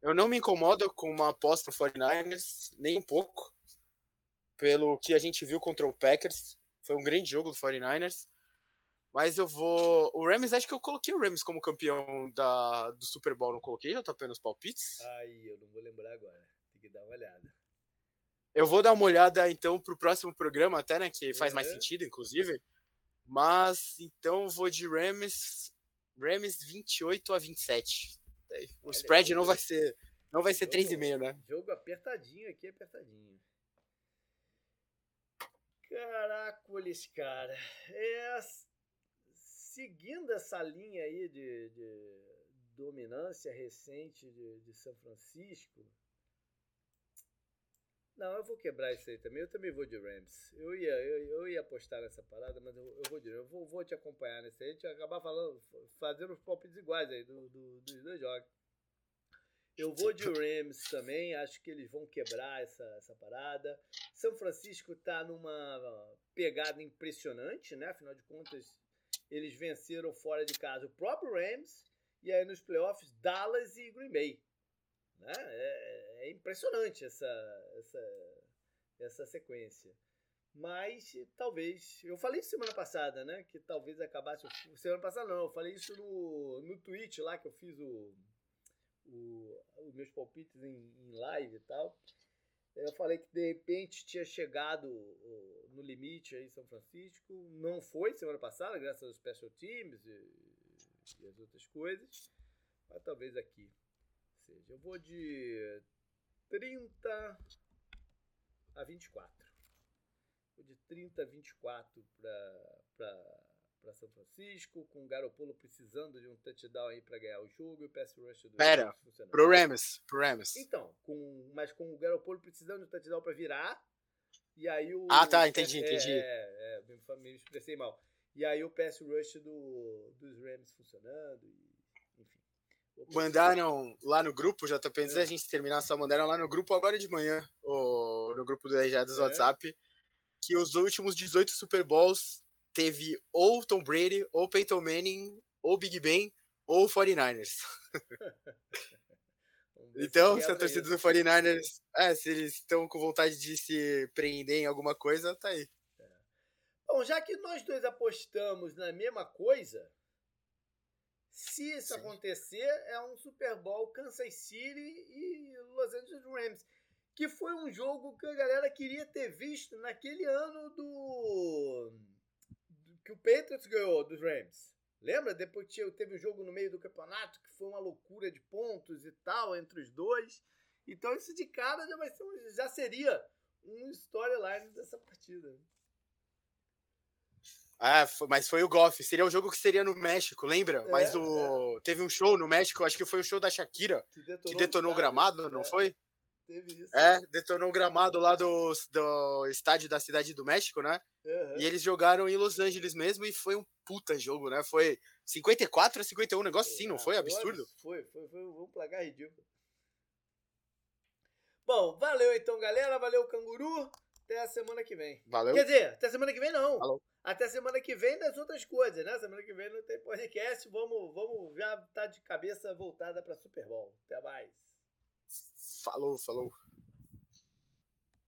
Eu não me incomodo com uma aposta no 49ers, nem um pouco. Pelo que a gente viu contra o Packers. Foi um grande jogo do 49ers. Mas eu vou. O Rams, acho que eu coloquei o Rams como campeão da, do Super Bowl. Não coloquei? Já tá nos palpites? Ai, eu não vou lembrar agora. Tem que dar uma olhada. Eu vou dar uma olhada então pro próximo programa, até, né? Que faz mais sentido, inclusive. Mas então eu vou de Rams Rams 28 a 27. O Olha spread aí, não vai ser não vai ser 3,5, né? Jogo apertadinho aqui, apertadinho. Caracoles, cara. É, seguindo essa linha aí de, de dominância recente de, de São Francisco, não, eu vou quebrar isso aí também. Eu também vou de Rams. Eu ia, eu, eu ia apostar nessa parada, mas eu, eu vou de Eu vou, vou te acompanhar nessa aí. A gente vai acabar falando, fazendo os palpites iguais aí do, do, dos dois jogos. Eu vou de Rams também. Acho que eles vão quebrar essa, essa parada. São Francisco tá numa pegada impressionante, né? Afinal de contas, eles venceram fora de casa o próprio Rams. E aí nos playoffs, Dallas e Green Bay. Né? É, é impressionante essa, essa, essa sequência. Mas talvez. Eu falei isso semana passada, né? Que talvez acabasse. Semana passada não, eu falei isso no, no tweet lá que eu fiz o, o, os meus palpites em, em live e tal. Eu falei que de repente tinha chegado no limite aí em São Francisco. Não foi semana passada, graças aos special teams e, e as outras coisas. Mas talvez aqui seja, eu vou de 30 a 24. Vou de 30 a 24 para São Francisco, com o Garopolo precisando de um touchdown aí para ganhar o jogo e o pass rush do Pera, pro Rams, pro Rams. Então, com, mas com o Garopolo precisando de um touchdown para virar, e aí o... Ah, tá, entendi, é, entendi. É, é, me expressei mal. E aí o pass rush do, dos Rams funcionando e mandaram lá no grupo, JP, antes da gente terminar, só mandaram lá no grupo agora de manhã, ou no grupo do EJ dos é. WhatsApp, que os últimos 18 Super Bowls teve ou Tom Brady, ou Peyton Manning, ou Big Ben, ou 49ers. então, se a torcida do 49ers, é, se eles estão com vontade de se prender em alguma coisa, tá aí. É. Bom, já que nós dois apostamos na mesma coisa, se isso Sim. acontecer, é um Super Bowl Kansas City e Los Angeles Rams. Que foi um jogo que a galera queria ter visto naquele ano do. Que o Patriots ganhou dos Rams. Lembra? Depois teve o um jogo no meio do campeonato que foi uma loucura de pontos e tal entre os dois. Então isso de cara já, vai ser um, já seria um storyline dessa partida. Ah, foi, mas foi o Goff. Seria o jogo que seria no México, lembra? É, mas o, teve um show no México, acho que foi o show da Shakira, Que detonou, que detonou o gramado, não é, foi? Teve isso. É, detonou o gramado lá do, do estádio da Cidade do México, né? Aham. E eles jogaram em Los Angeles mesmo e foi um puta jogo, né? Foi 54 a 51, um negócio assim, não foi? Ah, Absurdo? Foi, foi, foi um placar ridículo. Bom, valeu então, galera. Valeu, canguru. Até a semana que vem. Valeu. Quer dizer, até semana que vem não. Falou. Até semana que vem das outras coisas, né? Semana que vem não tem podcast. Vamos, vamos já tá de cabeça voltada para Super Bowl. Até mais. Falou, falou.